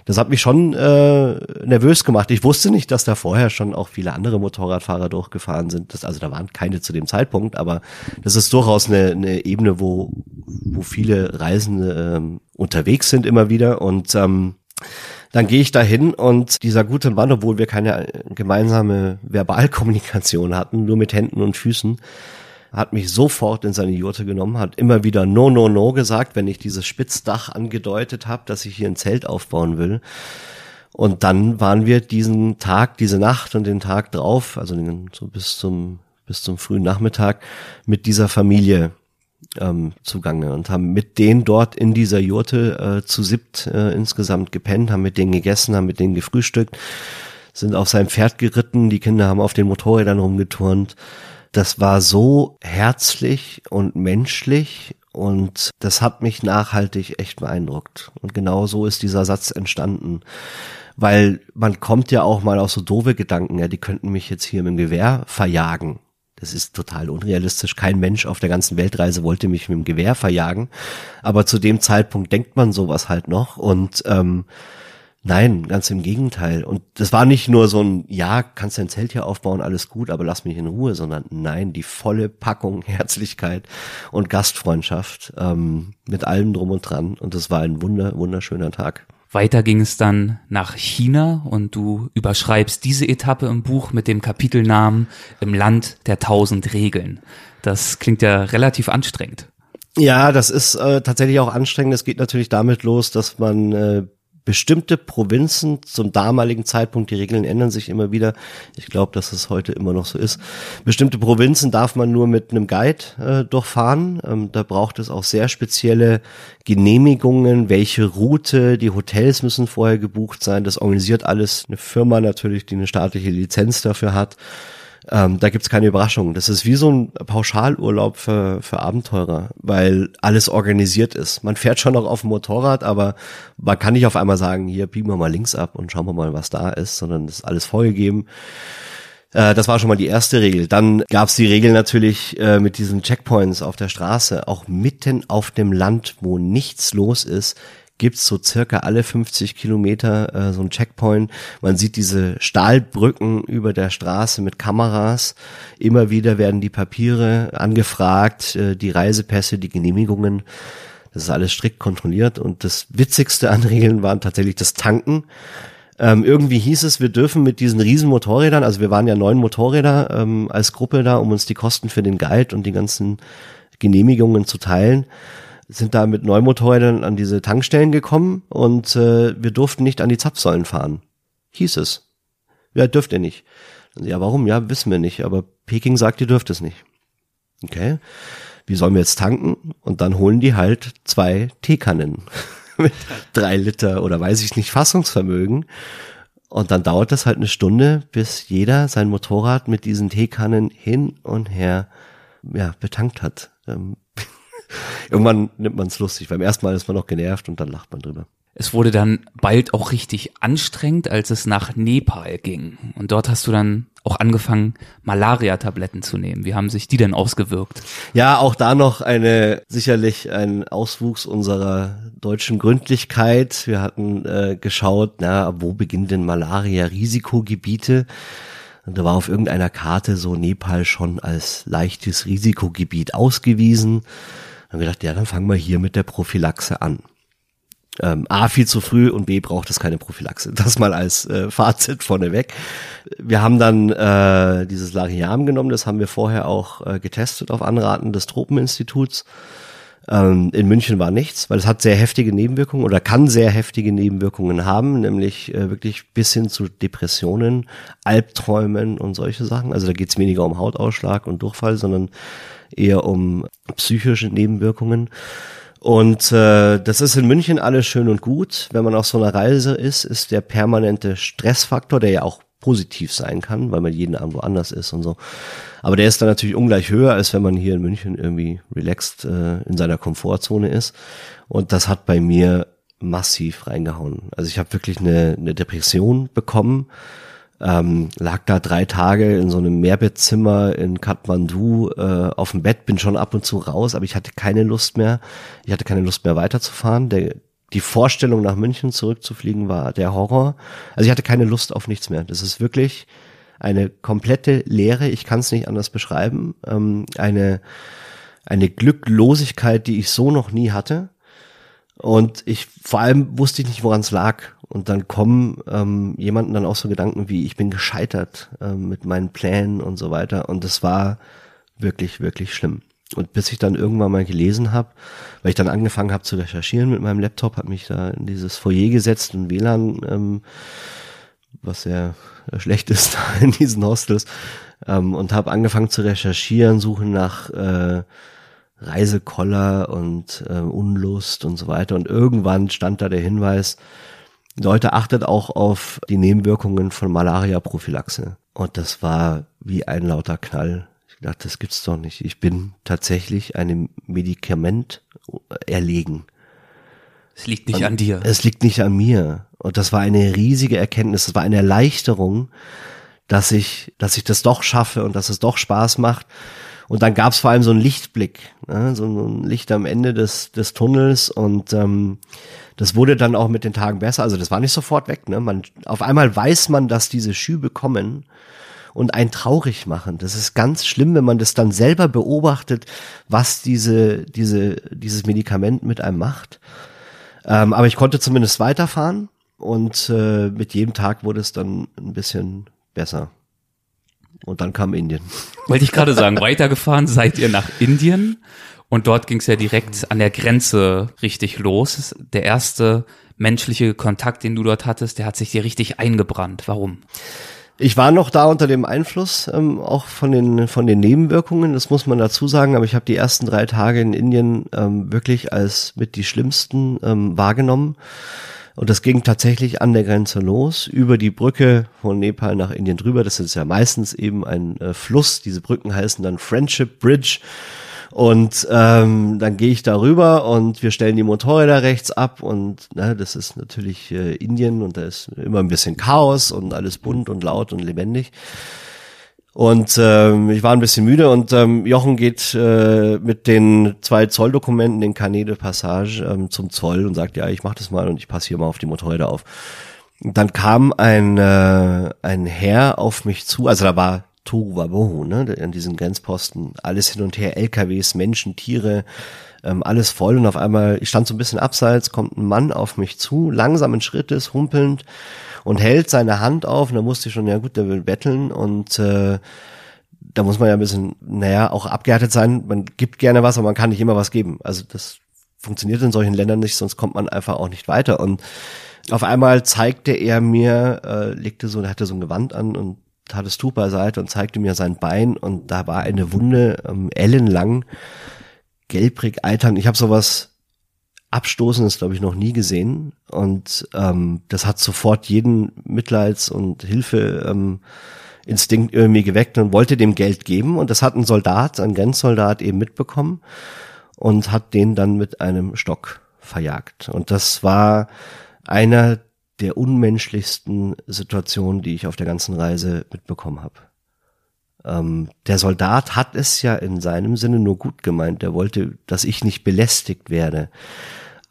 das hat mich schon äh, nervös gemacht. Ich wusste nicht, dass da vorher schon auch viele andere Motorradfahrer durchgefahren sind. Das, also da waren keine zu dem Zeitpunkt, aber das ist durchaus eine, eine Ebene, wo, wo viele Reisende ähm, unterwegs sind immer wieder. Und ähm, dann gehe ich da hin und dieser gute Mann, obwohl wir keine gemeinsame Verbalkommunikation hatten, nur mit Händen und Füßen, hat mich sofort in seine Jurte genommen, hat immer wieder No, No, No gesagt, wenn ich dieses Spitzdach angedeutet habe, dass ich hier ein Zelt aufbauen will. Und dann waren wir diesen Tag, diese Nacht und den Tag drauf, also so bis zum, bis zum frühen Nachmittag mit dieser Familie ähm, zugange und haben mit denen dort in dieser Jurte äh, zu siebt äh, insgesamt gepennt, haben mit denen gegessen, haben mit denen gefrühstückt, sind auf sein Pferd geritten, die Kinder haben auf den Motorrädern rumgeturnt das war so herzlich und menschlich und das hat mich nachhaltig echt beeindruckt. Und genau so ist dieser Satz entstanden. Weil man kommt ja auch mal auf so doofe Gedanken, ja, die könnten mich jetzt hier mit dem Gewehr verjagen. Das ist total unrealistisch. Kein Mensch auf der ganzen Weltreise wollte mich mit dem Gewehr verjagen. Aber zu dem Zeitpunkt denkt man sowas halt noch. Und ähm, Nein, ganz im Gegenteil. Und das war nicht nur so ein, ja, kannst dein Zelt hier aufbauen, alles gut, aber lass mich in Ruhe, sondern nein, die volle Packung Herzlichkeit und Gastfreundschaft ähm, mit allem drum und dran. Und das war ein wunder, wunderschöner Tag. Weiter ging es dann nach China und du überschreibst diese Etappe im Buch mit dem Kapitelnamen Im Land der tausend Regeln. Das klingt ja relativ anstrengend. Ja, das ist äh, tatsächlich auch anstrengend. Es geht natürlich damit los, dass man äh, bestimmte Provinzen zum damaligen Zeitpunkt, die Regeln ändern sich immer wieder, ich glaube, dass es heute immer noch so ist, bestimmte Provinzen darf man nur mit einem Guide äh, durchfahren. Ähm, da braucht es auch sehr spezielle Genehmigungen, welche Route, die Hotels müssen vorher gebucht sein. Das organisiert alles eine Firma natürlich, die eine staatliche Lizenz dafür hat. Ähm, da gibt's keine Überraschungen. Das ist wie so ein Pauschalurlaub für, für Abenteurer, weil alles organisiert ist. Man fährt schon noch auf dem Motorrad, aber man kann nicht auf einmal sagen, hier biegen wir mal links ab und schauen wir mal, was da ist, sondern das ist alles vorgegeben. Äh, das war schon mal die erste Regel. Dann gab's die Regel natürlich äh, mit diesen Checkpoints auf der Straße, auch mitten auf dem Land, wo nichts los ist, gibt's so circa alle 50 Kilometer äh, so ein Checkpoint. Man sieht diese Stahlbrücken über der Straße mit Kameras. Immer wieder werden die Papiere angefragt, äh, die Reisepässe, die Genehmigungen. Das ist alles strikt kontrolliert. Und das Witzigste an Regeln waren tatsächlich das Tanken. Ähm, irgendwie hieß es, wir dürfen mit diesen riesen Motorrädern, also wir waren ja neun Motorräder ähm, als Gruppe da, um uns die Kosten für den Guide und die ganzen Genehmigungen zu teilen sind da mit Neumotorrädern an diese Tankstellen gekommen und äh, wir durften nicht an die Zapfsäulen fahren. Hieß es. Ja, dürft ihr nicht. Ja, warum? Ja, wissen wir nicht, aber Peking sagt, ihr dürft es nicht. Okay. Wie sollen wir jetzt tanken? Und dann holen die halt zwei Teekannen mit drei Liter oder weiß ich nicht Fassungsvermögen. Und dann dauert das halt eine Stunde, bis jeder sein Motorrad mit diesen Teekannen hin und her ja, betankt hat. Irgendwann nimmt man es lustig. Beim ersten Mal ist man noch genervt und dann lacht man drüber. Es wurde dann bald auch richtig anstrengend, als es nach Nepal ging. Und dort hast du dann auch angefangen, Malaria-Tabletten zu nehmen. Wie haben sich die denn ausgewirkt? Ja, auch da noch eine sicherlich ein Auswuchs unserer deutschen Gründlichkeit. Wir hatten äh, geschaut, na, wo beginnen denn Malaria-Risikogebiete? Und da war auf irgendeiner Karte so Nepal schon als leichtes Risikogebiet ausgewiesen haben gedacht, ja, dann fangen wir hier mit der Prophylaxe an. Ähm, A, viel zu früh und B, braucht es keine Prophylaxe. Das mal als äh, Fazit vorneweg. Wir haben dann äh, dieses Lariam genommen, das haben wir vorher auch äh, getestet auf Anraten des Tropeninstituts. Ähm, in München war nichts, weil es hat sehr heftige Nebenwirkungen oder kann sehr heftige Nebenwirkungen haben, nämlich äh, wirklich bis hin zu Depressionen, Albträumen und solche Sachen. Also da geht es weniger um Hautausschlag und Durchfall, sondern eher um psychische Nebenwirkungen. Und äh, das ist in München alles schön und gut. Wenn man auf so einer Reise ist, ist der permanente Stressfaktor, der ja auch positiv sein kann, weil man jeden Abend woanders ist und so. Aber der ist dann natürlich ungleich höher, als wenn man hier in München irgendwie relaxed äh, in seiner Komfortzone ist. Und das hat bei mir massiv reingehauen. Also ich habe wirklich eine, eine Depression bekommen ähm, lag da drei Tage in so einem Mehrbettzimmer in Kathmandu äh, auf dem Bett, bin schon ab und zu raus, aber ich hatte keine Lust mehr. Ich hatte keine Lust mehr weiterzufahren. Der, die Vorstellung nach München zurückzufliegen war der Horror. Also ich hatte keine Lust auf nichts mehr. Das ist wirklich eine komplette Leere. Ich kann es nicht anders beschreiben. Ähm, eine eine Glücklosigkeit, die ich so noch nie hatte. Und ich vor allem wusste ich nicht, woran es lag. Und dann kommen ähm, jemanden dann auch so Gedanken wie, ich bin gescheitert ähm, mit meinen Plänen und so weiter. Und das war wirklich, wirklich schlimm. Und bis ich dann irgendwann mal gelesen habe, weil ich dann angefangen habe zu recherchieren mit meinem Laptop, habe mich da in dieses Foyer gesetzt und WLAN, ähm, was sehr schlecht ist in diesen Hostels, ähm, und habe angefangen zu recherchieren, suchen nach äh, Reisekoller und äh, Unlust und so weiter. Und irgendwann stand da der Hinweis, Leute, achtet auch auf die Nebenwirkungen von Malaria-Prophylaxe. Und das war wie ein lauter Knall. Ich dachte, das gibt's doch nicht. Ich bin tatsächlich einem Medikament erlegen. Es liegt nicht Und an dir. Es liegt nicht an mir. Und das war eine riesige Erkenntnis. Das war eine Erleichterung, dass ich, dass ich das doch schaffe und dass es doch Spaß macht Und dann gab es vor allem so einen Lichtblick, ne? so ein Licht am Ende des, des Tunnels und ähm, das wurde dann auch mit den Tagen besser. Also das war nicht sofort weg. Ne? Man, auf einmal weiß man, dass diese Schübe kommen und einen traurig machen. Das ist ganz schlimm, wenn man das dann selber beobachtet, was diese, diese, dieses Medikament mit einem macht. Ähm, aber ich konnte zumindest weiterfahren und äh, mit jedem Tag wurde es dann ein bisschen besser. Und dann kam Indien. Wollte ich gerade sagen, weitergefahren seid ihr nach Indien und dort ging es ja direkt an der Grenze richtig los. Der erste menschliche Kontakt, den du dort hattest, der hat sich dir richtig eingebrannt. Warum? Ich war noch da unter dem Einfluss ähm, auch von den von den Nebenwirkungen, das muss man dazu sagen, aber ich habe die ersten drei Tage in Indien ähm, wirklich als mit die schlimmsten ähm, wahrgenommen. Und das ging tatsächlich an der Grenze los, über die Brücke von Nepal nach Indien drüber. Das ist ja meistens eben ein äh, Fluss. Diese Brücken heißen dann Friendship Bridge. Und ähm, dann gehe ich da rüber und wir stellen die Motorräder rechts ab und na, das ist natürlich äh, Indien und da ist immer ein bisschen Chaos und alles bunt und laut und lebendig. Und ähm, ich war ein bisschen müde und ähm, Jochen geht äh, mit den zwei Zolldokumenten, den Carnet de Passage, ähm, zum Zoll und sagt, ja, ich mach das mal und ich passe hier mal auf die Motorräder auf. Und dann kam ein, äh, ein Herr auf mich zu, also da war Tohu Wabohu, ne, an diesen Grenzposten, alles hin und her, LKWs, Menschen, Tiere, ähm, alles voll und auf einmal, ich stand so ein bisschen abseits, kommt ein Mann auf mich zu, langsamen Schrittes, humpelnd und hält seine Hand auf und da musste ich schon, ja gut, der will betteln und äh, da muss man ja ein bisschen, naja, auch abgehärtet sein. Man gibt gerne was, aber man kann nicht immer was geben. Also das funktioniert in solchen Ländern nicht, sonst kommt man einfach auch nicht weiter. Und auf einmal zeigte er mir, äh, legte so, hatte so ein Gewand an und tat das Tuch beiseite und zeigte mir sein Bein und da war eine Wunde, ähm, ellenlang, gelbrig, eitern. Ich habe sowas Abstoßendes, glaube ich, noch nie gesehen. Und ähm, das hat sofort jeden Mitleids- und Hilfe ähm, Instinkt irgendwie geweckt und wollte dem Geld geben. Und das hat ein Soldat, ein Grenzsoldat eben mitbekommen und hat den dann mit einem Stock verjagt. Und das war einer der unmenschlichsten Situationen, die ich auf der ganzen Reise mitbekommen habe. Ähm, der Soldat hat es ja in seinem Sinne nur gut gemeint. Der wollte, dass ich nicht belästigt werde.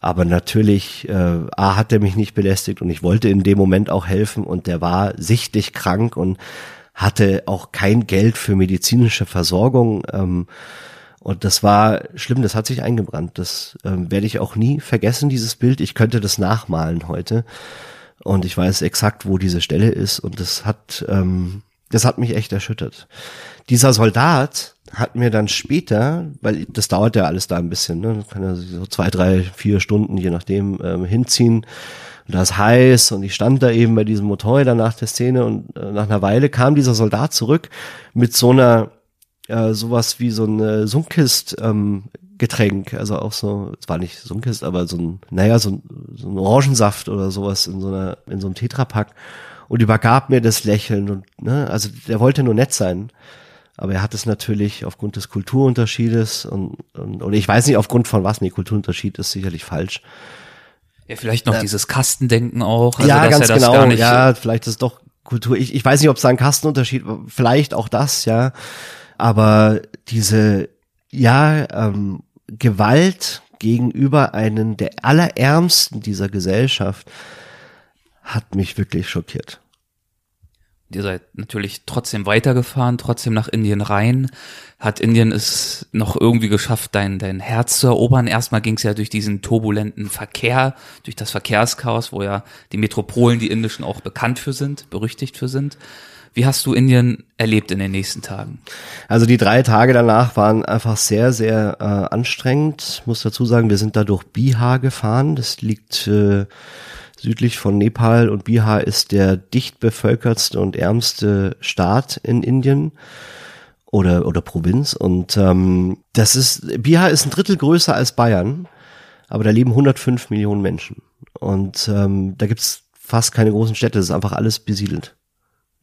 Aber natürlich, äh, A hat er mich nicht belästigt und ich wollte in dem Moment auch helfen und der war sichtlich krank und hatte auch kein Geld für medizinische Versorgung. Ähm, und das war schlimm, das hat sich eingebrannt. Das ähm, werde ich auch nie vergessen, dieses Bild. Ich könnte das nachmalen heute. Und ich weiß exakt, wo diese Stelle ist. Und das hat, ähm, das hat mich echt erschüttert. Dieser Soldat hat mir dann später, weil das dauert ja alles da ein bisschen, ne, kann ja so zwei, drei, vier Stunden, je nachdem, ähm, hinziehen. Und da ist heiß und ich stand da eben bei diesem Motorräder nach der Szene und äh, nach einer Weile kam dieser Soldat zurück mit so einer, äh, sowas wie so ein Sunkist, ähm, Getränk, also auch so, es war nicht Sunkist, aber so ein, naja, so ein, so ein Orangensaft oder sowas in so einer, in so einem Tetrapack und übergab mir das Lächeln und, ne, also der wollte nur nett sein. Aber er hat es natürlich aufgrund des Kulturunterschiedes und, und, und ich weiß nicht aufgrund von was, nee, Kulturunterschied ist sicherlich falsch. Ja, vielleicht noch äh, dieses Kastendenken auch. Also, ja, ganz genau. ja, vielleicht ist es doch Kultur. Ich, ich weiß nicht, ob es da ein Kastenunterschied, vielleicht auch das, ja. Aber diese, ja, ähm, Gewalt gegenüber einem der allerärmsten dieser Gesellschaft hat mich wirklich schockiert. Ihr seid natürlich trotzdem weitergefahren, trotzdem nach Indien rein. Hat Indien es noch irgendwie geschafft, dein, dein Herz zu erobern? Erstmal ging es ja durch diesen turbulenten Verkehr, durch das Verkehrschaos, wo ja die Metropolen, die indischen, auch bekannt für sind, berüchtigt für sind. Wie hast du Indien erlebt in den nächsten Tagen? Also die drei Tage danach waren einfach sehr, sehr äh, anstrengend. Ich muss dazu sagen, wir sind da durch Bihar gefahren. Das liegt äh, südlich von Nepal und Bihar ist der dicht bevölkertste und ärmste Staat in Indien oder oder Provinz. Und ähm, das ist Bihar ist ein Drittel größer als Bayern, aber da leben 105 Millionen Menschen. Und ähm, da gibt's fast keine großen Städte, das ist einfach alles besiedelt.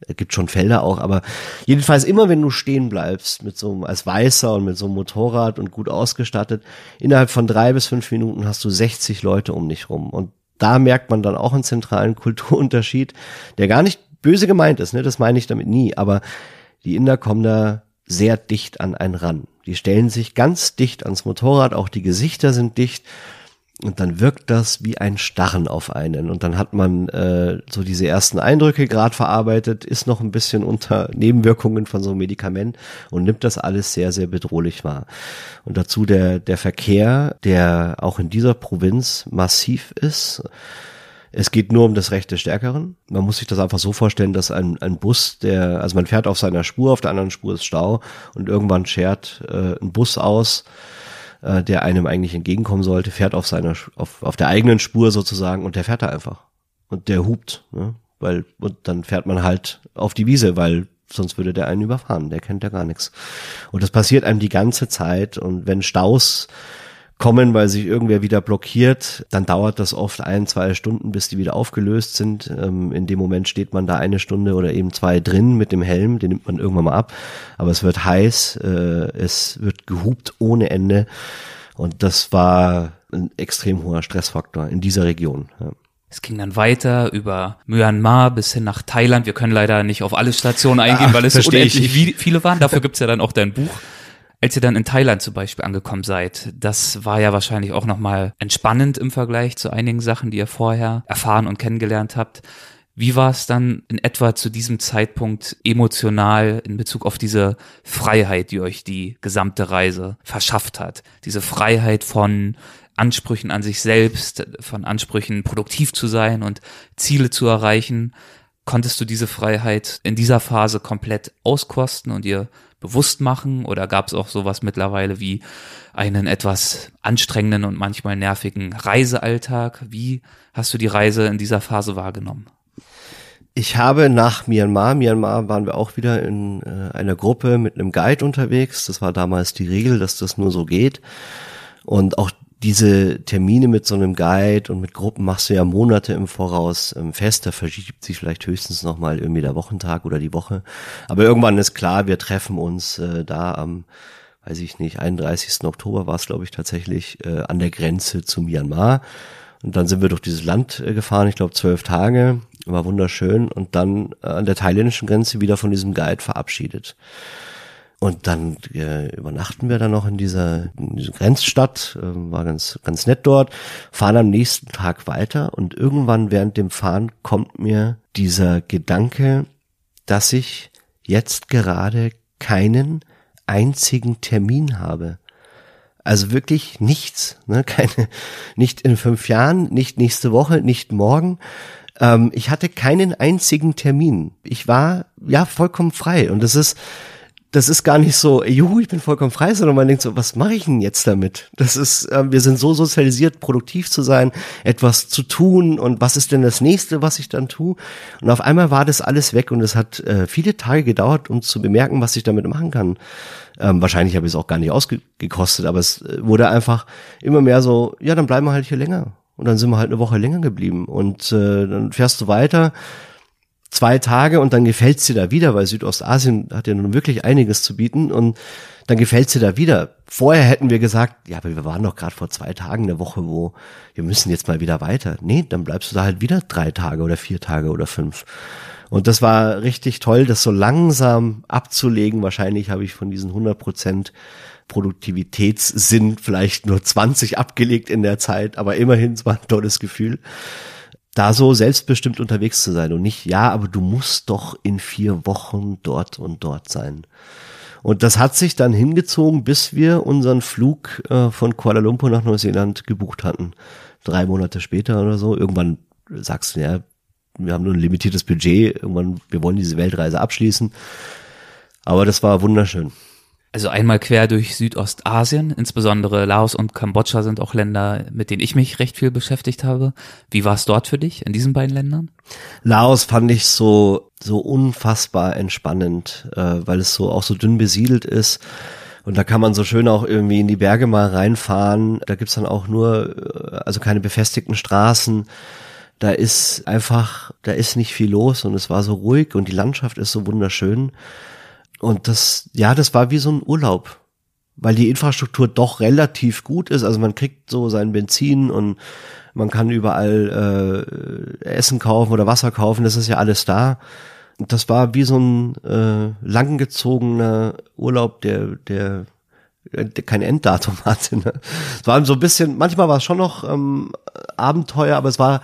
Es gibt schon Felder auch, aber jedenfalls immer, wenn du stehen bleibst mit so einem, als Weißer und mit so einem Motorrad und gut ausgestattet, innerhalb von drei bis fünf Minuten hast du 60 Leute um dich rum. Und da merkt man dann auch einen zentralen Kulturunterschied, der gar nicht böse gemeint ist, ne? Das meine ich damit nie. Aber die Inder kommen da sehr dicht an einen ran. Die stellen sich ganz dicht ans Motorrad, auch die Gesichter sind dicht und dann wirkt das wie ein Starren auf einen. Und dann hat man äh, so diese ersten Eindrücke gerade verarbeitet, ist noch ein bisschen unter Nebenwirkungen von so einem Medikament und nimmt das alles sehr, sehr bedrohlich wahr. Und dazu der, der Verkehr, der auch in dieser Provinz massiv ist. Es geht nur um das Recht des Stärkeren. Man muss sich das einfach so vorstellen, dass ein, ein Bus, der, also man fährt auf seiner Spur, auf der anderen Spur ist Stau und irgendwann schert äh, ein Bus aus äh, der einem eigentlich entgegenkommen sollte, fährt auf seiner, auf, auf der eigenen Spur sozusagen und der fährt da einfach. Und der hupt, ne? weil, und dann fährt man halt auf die Wiese, weil sonst würde der einen überfahren, der kennt ja gar nichts. Und das passiert einem die ganze Zeit und wenn Staus kommen, weil sich irgendwer wieder blockiert, dann dauert das oft ein, zwei Stunden, bis die wieder aufgelöst sind. Ähm, in dem Moment steht man da eine Stunde oder eben zwei drin mit dem Helm, den nimmt man irgendwann mal ab. Aber es wird heiß, äh, es wird gehupt ohne Ende. Und das war ein extrem hoher Stressfaktor in dieser Region. Ja. Es ging dann weiter über Myanmar bis hin nach Thailand. Wir können leider nicht auf alle Stationen eingehen, Ach, weil es so unendlich viele waren. Dafür gibt's ja dann auch dein Buch. Als ihr dann in Thailand zum Beispiel angekommen seid, das war ja wahrscheinlich auch nochmal entspannend im Vergleich zu einigen Sachen, die ihr vorher erfahren und kennengelernt habt. Wie war es dann in etwa zu diesem Zeitpunkt emotional in Bezug auf diese Freiheit, die euch die gesamte Reise verschafft hat? Diese Freiheit von Ansprüchen an sich selbst, von Ansprüchen produktiv zu sein und Ziele zu erreichen. Konntest du diese Freiheit in dieser Phase komplett auskosten und ihr bewusst machen? Oder gab es auch sowas mittlerweile wie einen etwas anstrengenden und manchmal nervigen Reisealltag? Wie hast du die Reise in dieser Phase wahrgenommen? Ich habe nach Myanmar, Myanmar waren wir auch wieder in äh, einer Gruppe mit einem Guide unterwegs. Das war damals die Regel, dass das nur so geht. Und auch diese Termine mit so einem Guide und mit Gruppen machst du ja Monate im Voraus ähm, fest. Da verschiebt sich vielleicht höchstens nochmal irgendwie der Wochentag oder die Woche. Aber irgendwann ist klar, wir treffen uns äh, da am, weiß ich nicht, 31. Oktober war es, glaube ich, tatsächlich, äh, an der Grenze zu Myanmar. Und dann sind wir durch dieses Land äh, gefahren, ich glaube zwölf Tage, war wunderschön. Und dann äh, an der thailändischen Grenze wieder von diesem Guide verabschiedet. Und dann äh, übernachten wir dann noch in dieser, in dieser Grenzstadt, äh, war ganz, ganz nett dort, fahren am nächsten Tag weiter und irgendwann während dem Fahren kommt mir dieser Gedanke, dass ich jetzt gerade keinen einzigen Termin habe. Also wirklich nichts, ne? keine, nicht in fünf Jahren, nicht nächste Woche, nicht morgen. Ähm, ich hatte keinen einzigen Termin. Ich war ja vollkommen frei und das ist das ist gar nicht so, juhu, ich bin vollkommen frei, sondern man denkt so, was mache ich denn jetzt damit? Das ist, äh, wir sind so sozialisiert, produktiv zu sein, etwas zu tun und was ist denn das nächste, was ich dann tue? Und auf einmal war das alles weg und es hat äh, viele Tage gedauert, um zu bemerken, was ich damit machen kann. Ähm, wahrscheinlich habe ich es auch gar nicht ausgekostet, aber es äh, wurde einfach immer mehr so, ja, dann bleiben wir halt hier länger. Und dann sind wir halt eine Woche länger geblieben und äh, dann fährst du weiter zwei Tage und dann gefällt's dir da wieder, weil Südostasien hat ja nun wirklich einiges zu bieten und dann gefällt's dir da wieder. Vorher hätten wir gesagt, ja, aber wir waren doch gerade vor zwei Tagen eine Woche, wo wir müssen jetzt mal wieder weiter. Nee, dann bleibst du da halt wieder drei Tage oder vier Tage oder fünf. Und das war richtig toll, das so langsam abzulegen. Wahrscheinlich habe ich von diesen 100 Prozent Produktivitätssinn vielleicht nur 20 abgelegt in der Zeit, aber immerhin war ein tolles Gefühl da so selbstbestimmt unterwegs zu sein und nicht, ja, aber du musst doch in vier Wochen dort und dort sein. Und das hat sich dann hingezogen, bis wir unseren Flug äh, von Kuala Lumpur nach Neuseeland gebucht hatten. Drei Monate später oder so. Irgendwann sagst du, ja, wir haben nur ein limitiertes Budget. Irgendwann, wir wollen diese Weltreise abschließen. Aber das war wunderschön. Also einmal quer durch Südostasien, insbesondere Laos und Kambodscha sind auch Länder, mit denen ich mich recht viel beschäftigt habe. Wie war es dort für dich in diesen beiden Ländern? Laos fand ich so so unfassbar entspannend, äh, weil es so auch so dünn besiedelt ist. Und da kann man so schön auch irgendwie in die Berge mal reinfahren. Da gibt's dann auch nur, äh, also keine befestigten Straßen. Da ist einfach, da ist nicht viel los und es war so ruhig und die Landschaft ist so wunderschön. Und das, ja, das war wie so ein Urlaub, weil die Infrastruktur doch relativ gut ist. Also man kriegt so sein Benzin und man kann überall äh, Essen kaufen oder Wasser kaufen, das ist ja alles da. Das war wie so ein äh, langgezogener Urlaub, der, der, der kein Enddatum hatte. Ne? Es war so ein bisschen, manchmal war es schon noch ähm, Abenteuer, aber es war,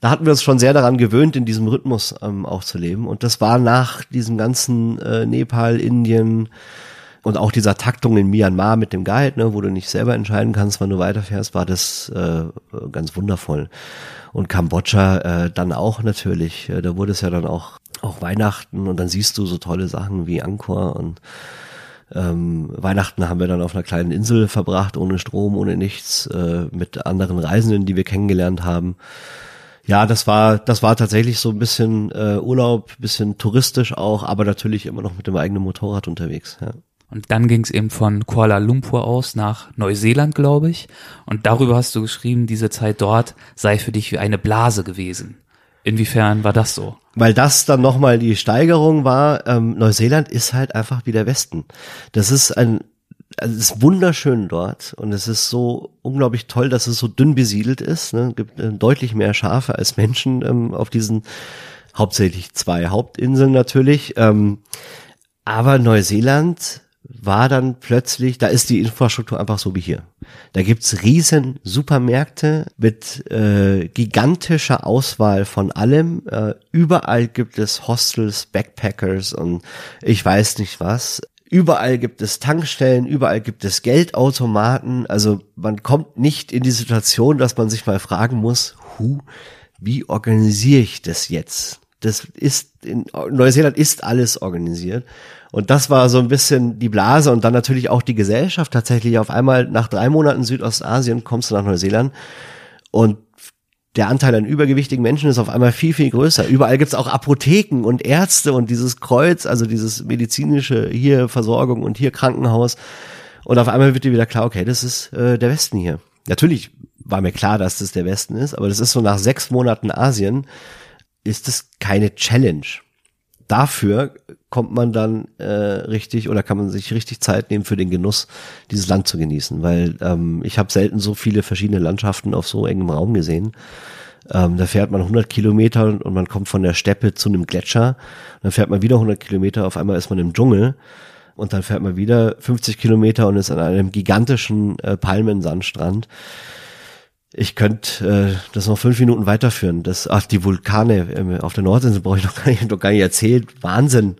da hatten wir uns schon sehr daran gewöhnt, in diesem Rhythmus ähm, auch zu leben. Und das war nach diesem ganzen äh, Nepal, Indien, und auch dieser Taktung in Myanmar mit dem Guide, ne, wo du nicht selber entscheiden kannst, wann du weiterfährst, war das äh, ganz wundervoll. Und Kambodscha äh, dann auch natürlich. Äh, da wurde es ja dann auch, auch Weihnachten und dann siehst du so tolle Sachen wie Angkor und ähm, Weihnachten haben wir dann auf einer kleinen Insel verbracht, ohne Strom, ohne nichts, äh, mit anderen Reisenden, die wir kennengelernt haben. Ja, das war, das war tatsächlich so ein bisschen äh, Urlaub, bisschen touristisch auch, aber natürlich immer noch mit dem eigenen Motorrad unterwegs. Ja. Und dann ging es eben von Kuala Lumpur aus nach Neuseeland, glaube ich. Und darüber hast du geschrieben, diese Zeit dort sei für dich wie eine Blase gewesen. Inwiefern war das so? Weil das dann nochmal die Steigerung war, ähm, Neuseeland ist halt einfach wie der Westen. Das ist ein, also es ist wunderschön dort und es ist so unglaublich toll, dass es so dünn besiedelt ist. Ne? Es gibt äh, deutlich mehr Schafe als Menschen ähm, auf diesen hauptsächlich zwei Hauptinseln natürlich. Ähm, aber Neuseeland war dann plötzlich, da ist die Infrastruktur einfach so wie hier. Da gibt's riesen Supermärkte mit äh, gigantischer Auswahl von allem. Äh, überall gibt es Hostels, Backpackers und ich weiß nicht was. Überall gibt es Tankstellen, überall gibt es Geldautomaten. Also man kommt nicht in die Situation, dass man sich mal fragen muss, hu, wie organisiere ich das jetzt? Das ist in Neuseeland ist alles organisiert. Und das war so ein bisschen die Blase und dann natürlich auch die Gesellschaft tatsächlich. Auf einmal nach drei Monaten Südostasien kommst du nach Neuseeland und der Anteil an übergewichtigen Menschen ist auf einmal viel, viel größer. Überall gibt's auch Apotheken und Ärzte und dieses Kreuz, also dieses medizinische hier Versorgung und hier Krankenhaus. Und auf einmal wird dir wieder klar, okay, das ist äh, der Westen hier. Natürlich war mir klar, dass das der Westen ist, aber das ist so nach sechs Monaten Asien, ist es keine Challenge dafür kommt man dann äh, richtig oder kann man sich richtig Zeit nehmen für den Genuss, dieses Land zu genießen. Weil ähm, ich habe selten so viele verschiedene Landschaften auf so engem Raum gesehen. Ähm, da fährt man 100 Kilometer und man kommt von der Steppe zu einem Gletscher. Dann fährt man wieder 100 Kilometer, auf einmal ist man im Dschungel. Und dann fährt man wieder 50 Kilometer und ist an einem gigantischen äh, Palmensandstrand. Ich könnte äh, das noch fünf Minuten weiterführen. Das, ach, die Vulkane äh, auf der Nordinsel brauche ich noch gar, nicht, noch gar nicht erzählt. Wahnsinn.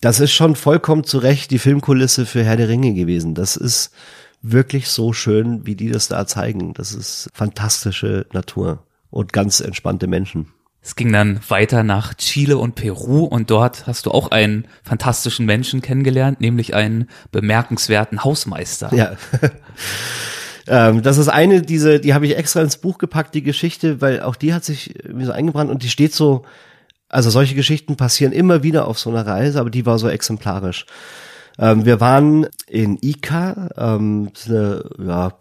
Das ist schon vollkommen zu Recht die Filmkulisse für Herr der Ringe gewesen. Das ist wirklich so schön, wie die das da zeigen. Das ist fantastische Natur und ganz entspannte Menschen. Es ging dann weiter nach Chile und Peru und dort hast du auch einen fantastischen Menschen kennengelernt, nämlich einen bemerkenswerten Hausmeister. Ja. Ähm, das ist eine, diese, die habe ich extra ins Buch gepackt, die Geschichte, weil auch die hat sich mir so eingebrannt und die steht so, also solche Geschichten passieren immer wieder auf so einer Reise, aber die war so exemplarisch. Ähm, wir waren in Ica, ähm, eine, ja,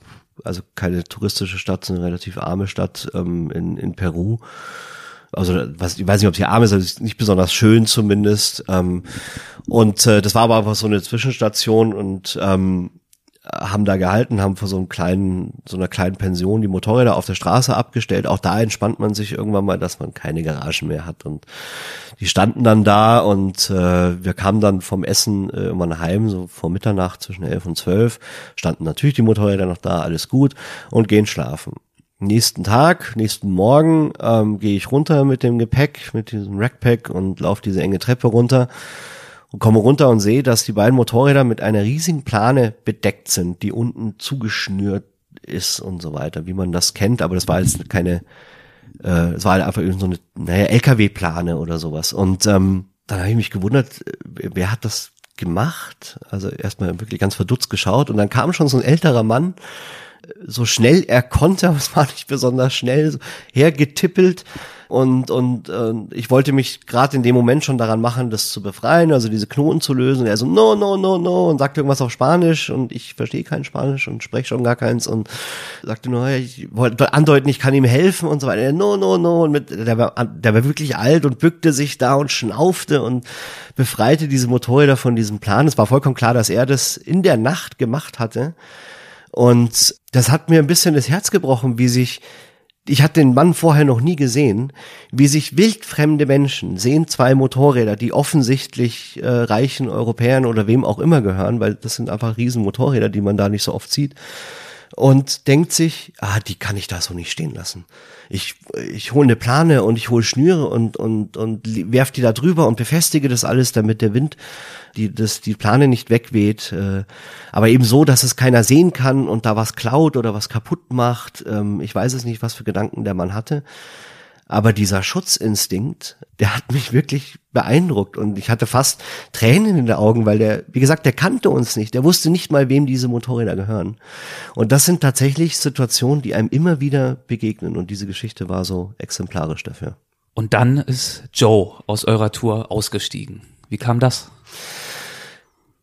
also keine touristische Stadt, sondern eine relativ arme Stadt ähm, in, in Peru. Also was, ich weiß nicht, ob sie arm ist, aber nicht besonders schön zumindest. Ähm, und äh, das war aber einfach so eine Zwischenstation und ähm, haben da gehalten, haben vor so einem kleinen, so einer kleinen Pension die Motorräder auf der Straße abgestellt. Auch da entspannt man sich irgendwann mal, dass man keine Garagen mehr hat. Und die standen dann da und äh, wir kamen dann vom Essen äh, irgendwann heim, so vor Mitternacht zwischen elf und zwölf, standen natürlich die Motorräder noch da, alles gut und gehen schlafen. Nächsten Tag, nächsten Morgen ähm, gehe ich runter mit dem Gepäck, mit diesem Rackpack und laufe diese enge Treppe runter und komme runter und sehe, dass die beiden Motorräder mit einer riesigen Plane bedeckt sind, die unten zugeschnürt ist und so weiter, wie man das kennt, aber das war jetzt keine, äh, es war halt einfach so eine, naja, LKW-Plane oder sowas. Und ähm, dann habe ich mich gewundert, wer hat das gemacht? Also erstmal wirklich ganz verdutzt geschaut und dann kam schon so ein älterer Mann, so schnell er konnte, aber es war nicht besonders schnell, hergetippelt und, und äh, ich wollte mich gerade in dem Moment schon daran machen, das zu befreien, also diese Knoten zu lösen. Und er so, no, no, no, no, und sagte irgendwas auf Spanisch und ich verstehe kein Spanisch und spreche schon gar keins und sagte nur, ich wollte andeuten, ich kann ihm helfen und so weiter. No, no, no. Und mit, der, war, der war wirklich alt und bückte sich da und schnaufte und befreite diese Motorräder von diesem Plan. Es war vollkommen klar, dass er das in der Nacht gemacht hatte. Und das hat mir ein bisschen das Herz gebrochen, wie sich ich hatte den Mann vorher noch nie gesehen, wie sich wildfremde Menschen sehen zwei Motorräder, die offensichtlich äh, reichen Europäern oder wem auch immer gehören, weil das sind einfach riesen Motorräder, die man da nicht so oft sieht und denkt sich, ah, die kann ich da so nicht stehen lassen. Ich, ich hole eine Plane und ich hole Schnüre und, und, und werf die da drüber und befestige das alles, damit der Wind die, das, die Plane nicht wegweht. Äh, aber eben so, dass es keiner sehen kann und da was klaut oder was kaputt macht. Ähm, ich weiß es nicht, was für Gedanken der Mann hatte. Aber dieser Schutzinstinkt, der hat mich wirklich beeindruckt und ich hatte fast Tränen in den Augen, weil der, wie gesagt, der kannte uns nicht. Der wusste nicht mal, wem diese Motorräder gehören. Und das sind tatsächlich Situationen, die einem immer wieder begegnen und diese Geschichte war so exemplarisch dafür. Und dann ist Joe aus eurer Tour ausgestiegen. Wie kam das?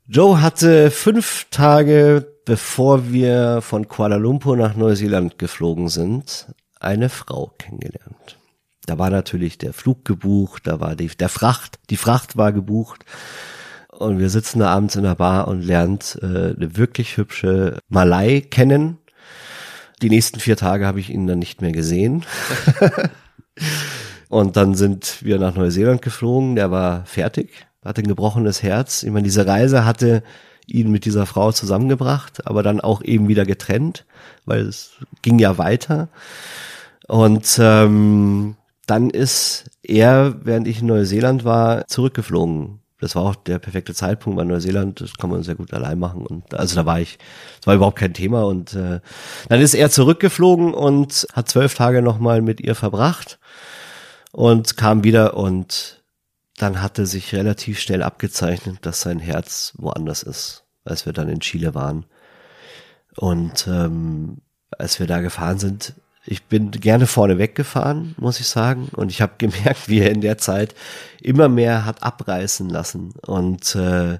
Joe hatte fünf Tage, bevor wir von Kuala Lumpur nach Neuseeland geflogen sind, eine Frau kennengelernt. Da war natürlich der Flug gebucht, da war die, der Fracht, die Fracht war gebucht. Und wir sitzen da abends in der Bar und lernt äh, eine wirklich hübsche Malai kennen. Die nächsten vier Tage habe ich ihn dann nicht mehr gesehen. und dann sind wir nach Neuseeland geflogen. Der war fertig, hatte ein gebrochenes Herz. Ich meine, diese Reise hatte ihn mit dieser Frau zusammengebracht, aber dann auch eben wieder getrennt, weil es ging ja weiter. Und ähm, dann ist er, während ich in Neuseeland war, zurückgeflogen. Das war auch der perfekte Zeitpunkt, weil Neuseeland, das kann man sehr gut allein machen. Und also da war ich, das war überhaupt kein Thema. Und äh, dann ist er zurückgeflogen und hat zwölf Tage nochmal mit ihr verbracht und kam wieder und dann hatte sich relativ schnell abgezeichnet, dass sein Herz woanders ist, als wir dann in Chile waren. Und ähm, als wir da gefahren sind, ich bin gerne vorne weggefahren, muss ich sagen. Und ich habe gemerkt, wie er in der Zeit immer mehr hat abreißen lassen. Und äh,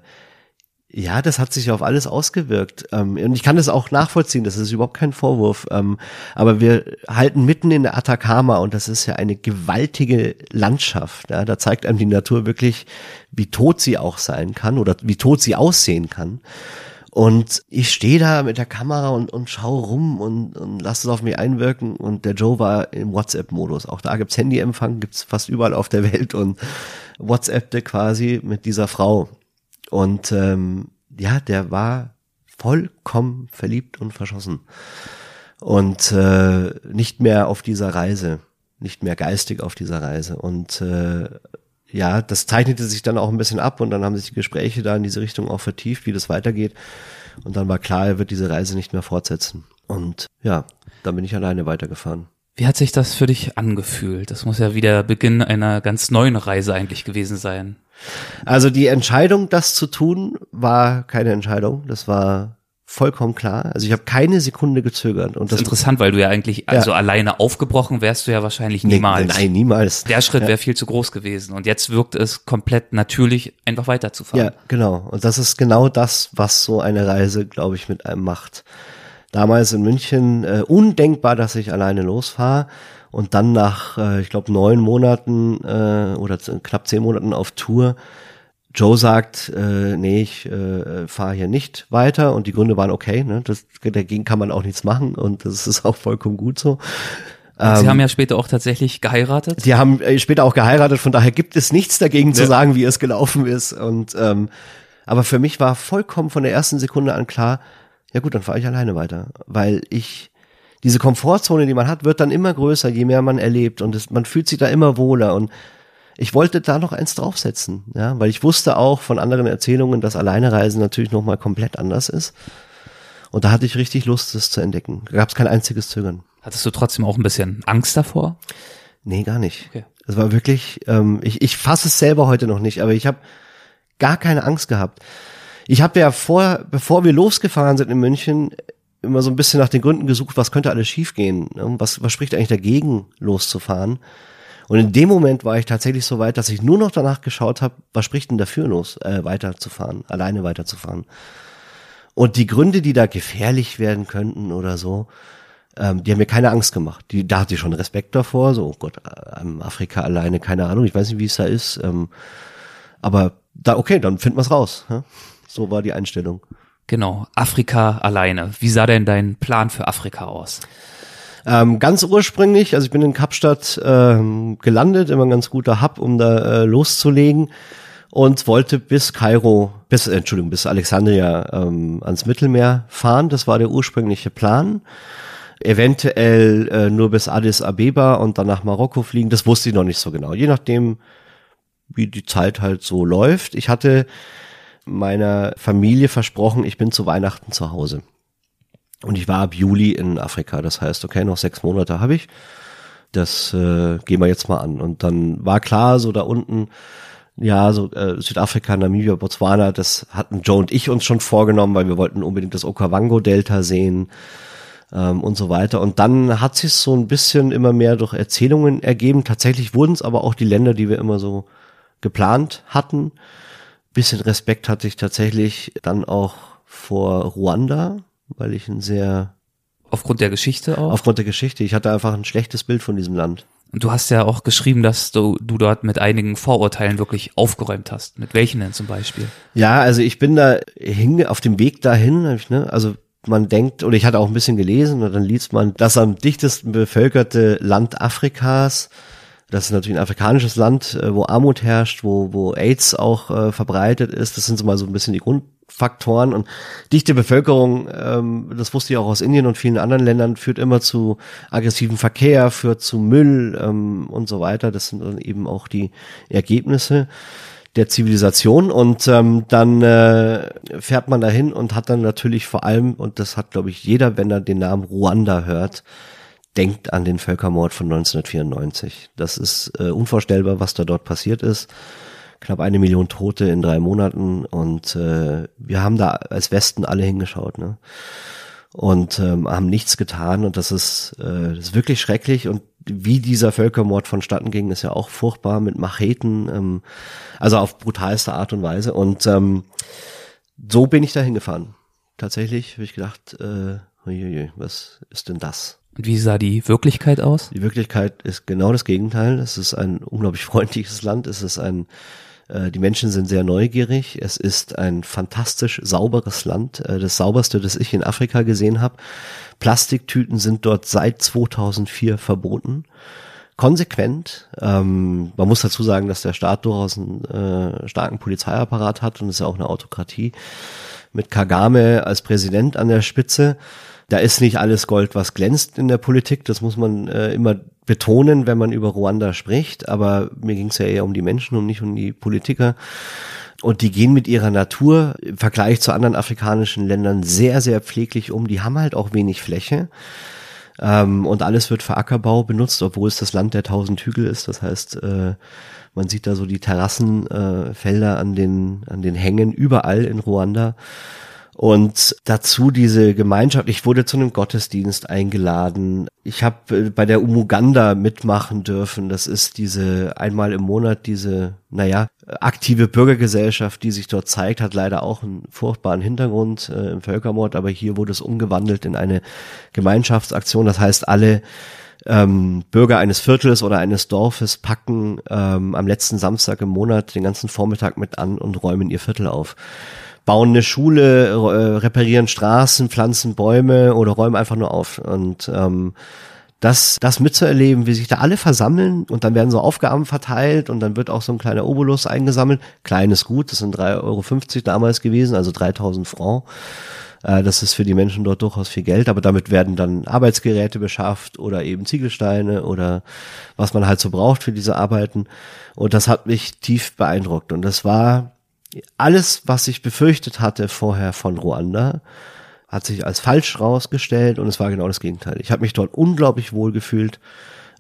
ja, das hat sich auf alles ausgewirkt. Ähm, und ich kann das auch nachvollziehen, das ist überhaupt kein Vorwurf. Ähm, aber wir halten mitten in der Atacama und das ist ja eine gewaltige Landschaft. Ja, da zeigt einem die Natur wirklich, wie tot sie auch sein kann oder wie tot sie aussehen kann. Und ich stehe da mit der Kamera und, und schaue rum und, und lasse es auf mich einwirken. Und der Joe war im WhatsApp-Modus. Auch da gibt's Handyempfang, gibt's fast überall auf der Welt und WhatsAppte quasi mit dieser Frau. Und ähm, ja, der war vollkommen verliebt und verschossen. Und äh, nicht mehr auf dieser Reise, nicht mehr geistig auf dieser Reise. Und äh, ja, das zeichnete sich dann auch ein bisschen ab und dann haben sich die Gespräche da in diese Richtung auch vertieft, wie das weitergeht. Und dann war klar, er wird diese Reise nicht mehr fortsetzen. Und ja, dann bin ich alleine weitergefahren. Wie hat sich das für dich angefühlt? Das muss ja wieder Beginn einer ganz neuen Reise eigentlich gewesen sein. Also die Entscheidung, das zu tun, war keine Entscheidung. Das war vollkommen klar. Also ich habe keine Sekunde gezögert. Und das, das ist interessant, weil du ja eigentlich, also ja. alleine aufgebrochen wärst du ja wahrscheinlich niemals. Nee, nein, niemals. Der Schritt ja. wäre viel zu groß gewesen. Und jetzt wirkt es komplett natürlich, einfach weiterzufahren. Ja, genau. Und das ist genau das, was so eine Reise, glaube ich, mit einem macht. Damals in München äh, undenkbar, dass ich alleine losfahre und dann nach, äh, ich glaube, neun Monaten äh, oder knapp zehn Monaten auf Tour Joe sagt, äh, nee, ich äh, fahre hier nicht weiter und die Gründe waren okay, ne? Das, dagegen kann man auch nichts machen und das ist auch vollkommen gut so. Sie ähm, haben ja später auch tatsächlich geheiratet. Die haben äh, später auch geheiratet, von daher gibt es nichts dagegen ja. zu sagen, wie es gelaufen ist. Und ähm, aber für mich war vollkommen von der ersten Sekunde an klar, ja gut, dann fahre ich alleine weiter, weil ich diese Komfortzone, die man hat, wird dann immer größer, je mehr man erlebt und es, man fühlt sich da immer wohler und ich wollte da noch eins draufsetzen, ja, weil ich wusste auch von anderen Erzählungen, dass Alleinereisen natürlich nochmal komplett anders ist. Und da hatte ich richtig Lust, das zu entdecken. Da gab es kein einziges Zögern. Hattest du trotzdem auch ein bisschen Angst davor? Nee, gar nicht. Okay. Es war wirklich, ähm, ich, ich fasse es selber heute noch nicht, aber ich habe gar keine Angst gehabt. Ich habe ja vor, bevor wir losgefahren sind in München, immer so ein bisschen nach den Gründen gesucht, was könnte alles schiefgehen? Ne? Was, was spricht eigentlich dagegen, loszufahren? Und in dem Moment war ich tatsächlich so weit, dass ich nur noch danach geschaut habe, was spricht denn dafür los, äh, weiterzufahren, alleine weiterzufahren. Und die Gründe, die da gefährlich werden könnten oder so, ähm, die haben mir keine Angst gemacht. Die, da hatte ich schon Respekt davor, so, oh Gott, ähm, Afrika alleine, keine Ahnung, ich weiß nicht, wie es da ist. Ähm, aber da, okay, dann finden wir es raus. Ja? So war die Einstellung. Genau, Afrika alleine. Wie sah denn dein Plan für Afrika aus? Ähm, ganz ursprünglich, also ich bin in Kapstadt ähm, gelandet, immer ein ganz guter Hub, um da äh, loszulegen und wollte bis Kairo, bis, äh, Entschuldigung, bis Alexandria ähm, ans Mittelmeer fahren. Das war der ursprüngliche Plan. Eventuell äh, nur bis Addis Abeba und dann nach Marokko fliegen. Das wusste ich noch nicht so genau. Je nachdem, wie die Zeit halt so läuft. Ich hatte meiner Familie versprochen, ich bin zu Weihnachten zu Hause. Und ich war ab Juli in Afrika. Das heißt, okay, noch sechs Monate habe ich. Das äh, gehen wir jetzt mal an. Und dann war klar, so da unten, ja, so äh, Südafrika, Namibia, Botswana, das hatten Joe und ich uns schon vorgenommen, weil wir wollten unbedingt das Okavango-Delta sehen ähm, und so weiter. Und dann hat sich so ein bisschen immer mehr durch Erzählungen ergeben. Tatsächlich wurden es aber auch die Länder, die wir immer so geplant hatten. Bisschen Respekt hatte ich tatsächlich dann auch vor Ruanda, weil ich ein sehr Aufgrund der Geschichte auch? Aufgrund der Geschichte. Ich hatte einfach ein schlechtes Bild von diesem Land. Und du hast ja auch geschrieben, dass du, du dort mit einigen Vorurteilen wirklich aufgeräumt hast. Mit welchen denn zum Beispiel? Ja, also ich bin da hing auf dem Weg dahin, ne, also man denkt, oder ich hatte auch ein bisschen gelesen und dann liest man, das am dichtesten bevölkerte Land Afrikas, das ist natürlich ein afrikanisches Land, äh, wo Armut herrscht, wo, wo AIDS auch äh, verbreitet ist. Das sind so mal so ein bisschen die Grundfaktoren. Und dichte Bevölkerung, ähm, das wusste ich auch aus Indien und vielen anderen Ländern, führt immer zu aggressivem Verkehr, führt zu Müll ähm, und so weiter. Das sind dann eben auch die Ergebnisse der Zivilisation und ähm, dann äh, fährt man dahin und hat dann natürlich vor allem, und das hat glaube ich jeder, wenn er den Namen Ruanda hört, denkt an den Völkermord von 1994. Das ist äh, unvorstellbar, was da dort passiert ist. Knapp eine Million Tote in drei Monaten und äh, wir haben da als Westen alle hingeschaut. Ne? und ähm, haben nichts getan und das ist, äh, das ist wirklich schrecklich und wie dieser Völkermord vonstatten ging, ist ja auch furchtbar mit Macheten, ähm, also auf brutalste Art und Weise und ähm, so bin ich da hingefahren. Tatsächlich habe ich gedacht, äh, was ist denn das? Und wie sah die Wirklichkeit aus? Die Wirklichkeit ist genau das Gegenteil. Es ist ein unglaublich freundliches Land. Es ist ein die Menschen sind sehr neugierig. Es ist ein fantastisch sauberes Land, äh, das sauberste, das ich in Afrika gesehen habe. Plastiktüten sind dort seit 2004 verboten. Konsequent. Ähm, man muss dazu sagen, dass der Staat durchaus einen äh, starken Polizeiapparat hat und es ist ja auch eine Autokratie mit Kagame als Präsident an der Spitze. Da ist nicht alles Gold, was glänzt in der Politik. Das muss man äh, immer betonen, wenn man über Ruanda spricht, aber mir ging es ja eher um die Menschen und nicht um die Politiker. Und die gehen mit ihrer Natur im Vergleich zu anderen afrikanischen Ländern sehr, sehr pfleglich um. Die haben halt auch wenig Fläche. Ähm, und alles wird für Ackerbau benutzt, obwohl es das Land der tausend Hügel ist. Das heißt, äh, man sieht da so die Terrassenfelder äh, an den, an den Hängen überall in Ruanda. Und dazu diese Gemeinschaft. Ich wurde zu einem Gottesdienst eingeladen. Ich habe äh, bei der Umuganda mitmachen dürfen. Das ist diese einmal im Monat diese, naja, aktive Bürgergesellschaft, die sich dort zeigt, hat leider auch einen furchtbaren Hintergrund äh, im Völkermord. Aber hier wurde es umgewandelt in eine Gemeinschaftsaktion. Das heißt, alle ähm, Bürger eines Viertels oder eines Dorfes packen ähm, am letzten Samstag im Monat den ganzen Vormittag mit an und räumen ihr Viertel auf bauen eine Schule, äh, reparieren Straßen, pflanzen Bäume oder räumen einfach nur auf. Und ähm, das, das mitzuerleben, wie sich da alle versammeln und dann werden so Aufgaben verteilt und dann wird auch so ein kleiner Obolus eingesammelt. Kleines Gut, das sind 3,50 Euro damals gewesen, also 3000 Franc. Äh, das ist für die Menschen dort durchaus viel Geld, aber damit werden dann Arbeitsgeräte beschafft oder eben Ziegelsteine oder was man halt so braucht für diese Arbeiten. Und das hat mich tief beeindruckt. Und das war alles, was ich befürchtet hatte vorher von Ruanda, hat sich als falsch rausgestellt und es war genau das Gegenteil. Ich habe mich dort unglaublich wohl gefühlt,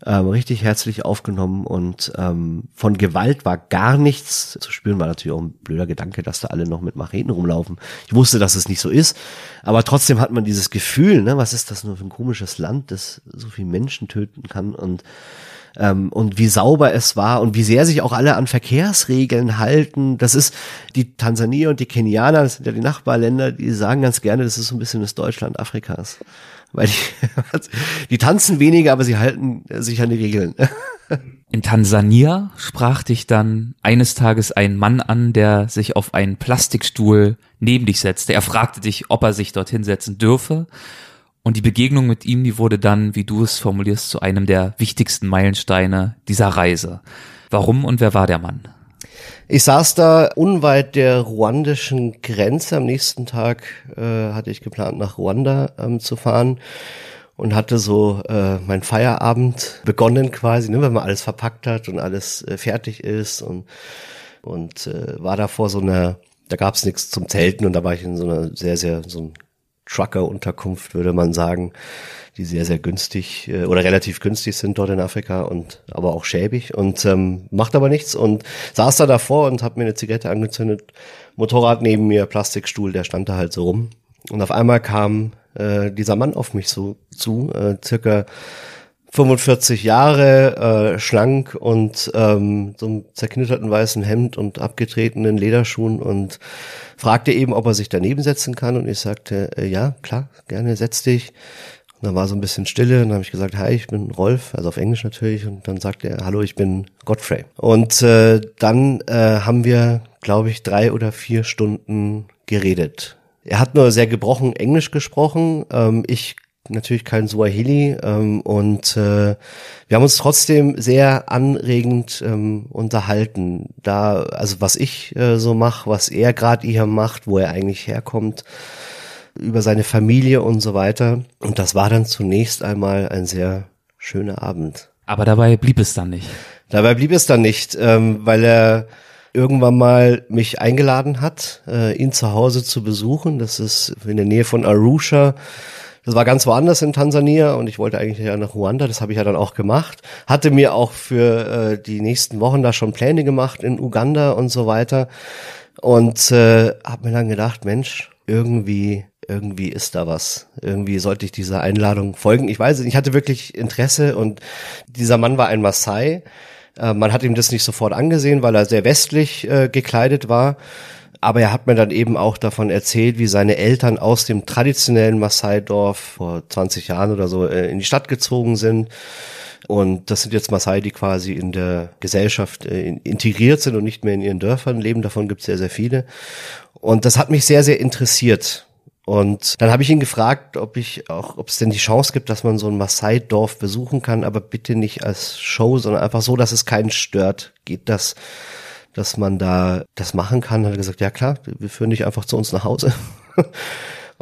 ähm, richtig herzlich aufgenommen und ähm, von Gewalt war gar nichts zu spüren. War natürlich auch ein blöder Gedanke, dass da alle noch mit Macheten rumlaufen. Ich wusste, dass es nicht so ist, aber trotzdem hat man dieses Gefühl, ne, was ist das nur für ein komisches Land, das so viele Menschen töten kann und ähm, und wie sauber es war und wie sehr sich auch alle an Verkehrsregeln halten. Das ist die Tansanier und die Kenianer, das sind ja die Nachbarländer, die sagen ganz gerne, das ist so ein bisschen das Deutschland Afrikas. Weil die, die tanzen weniger, aber sie halten sich an die Regeln. In Tansania sprach dich dann eines Tages ein Mann an, der sich auf einen Plastikstuhl neben dich setzte. Er fragte dich, ob er sich dorthin setzen dürfe. Und die Begegnung mit ihm, die wurde dann, wie du es formulierst, zu einem der wichtigsten Meilensteine dieser Reise. Warum und wer war der Mann? Ich saß da unweit der ruandischen Grenze. Am nächsten Tag äh, hatte ich geplant, nach Ruanda ähm, zu fahren und hatte so äh, mein Feierabend begonnen quasi, ne, wenn man alles verpackt hat und alles äh, fertig ist und und äh, war da vor so einer, da gab es nichts zum Zelten und da war ich in so einer sehr sehr so Trucker-Unterkunft würde man sagen, die sehr sehr günstig äh, oder relativ günstig sind dort in Afrika und aber auch schäbig und ähm, macht aber nichts und saß da davor und habe mir eine Zigarette angezündet, Motorrad neben mir, Plastikstuhl, der stand da halt so rum. Und auf einmal kam äh, dieser Mann auf mich so zu, äh, circa 45 Jahre, äh, schlank und ähm, so einem zerknitterten weißen Hemd und abgetretenen Lederschuhen und fragte eben, ob er sich daneben setzen kann und ich sagte, äh, ja, klar, gerne, setz dich. Und dann war so ein bisschen Stille und dann habe ich gesagt, hi, ich bin Rolf, also auf Englisch natürlich und dann sagte er, hallo, ich bin Godfrey. Und äh, dann äh, haben wir, glaube ich, drei oder vier Stunden geredet er hat nur sehr gebrochen Englisch gesprochen. Ähm, ich natürlich kein Swahili ähm, und äh, wir haben uns trotzdem sehr anregend ähm, unterhalten. Da, also was ich äh, so mache, was er gerade hier macht, wo er eigentlich herkommt, über seine Familie und so weiter. Und das war dann zunächst einmal ein sehr schöner Abend. Aber dabei blieb es dann nicht. Dabei blieb es dann nicht, ähm, weil er irgendwann mal mich eingeladen hat, äh, ihn zu Hause zu besuchen. Das ist in der Nähe von Arusha. Das war ganz woanders in Tansania und ich wollte eigentlich ja nach Ruanda, das habe ich ja dann auch gemacht. Hatte mir auch für äh, die nächsten Wochen da schon Pläne gemacht in Uganda und so weiter. Und äh, habe mir dann gedacht, Mensch, irgendwie irgendwie ist da was. Irgendwie sollte ich dieser Einladung folgen. Ich weiß, ich hatte wirklich Interesse und dieser Mann war ein Maasai äh, man hat ihm das nicht sofort angesehen, weil er sehr westlich äh, gekleidet war. Aber er hat mir dann eben auch davon erzählt, wie seine Eltern aus dem traditionellen Maasai-Dorf vor 20 Jahren oder so äh, in die Stadt gezogen sind. Und das sind jetzt Maasai, die quasi in der Gesellschaft äh, integriert sind und nicht mehr in ihren Dörfern leben. Davon gibt es sehr, sehr viele. Und das hat mich sehr, sehr interessiert. Und dann habe ich ihn gefragt, ob ich auch, ob es denn die Chance gibt, dass man so ein Maasai-Dorf besuchen kann, aber bitte nicht als Show, sondern einfach so, dass es keinen stört. Geht das, dass man da das machen kann? Hat er gesagt, ja klar, wir führen dich einfach zu uns nach Hause.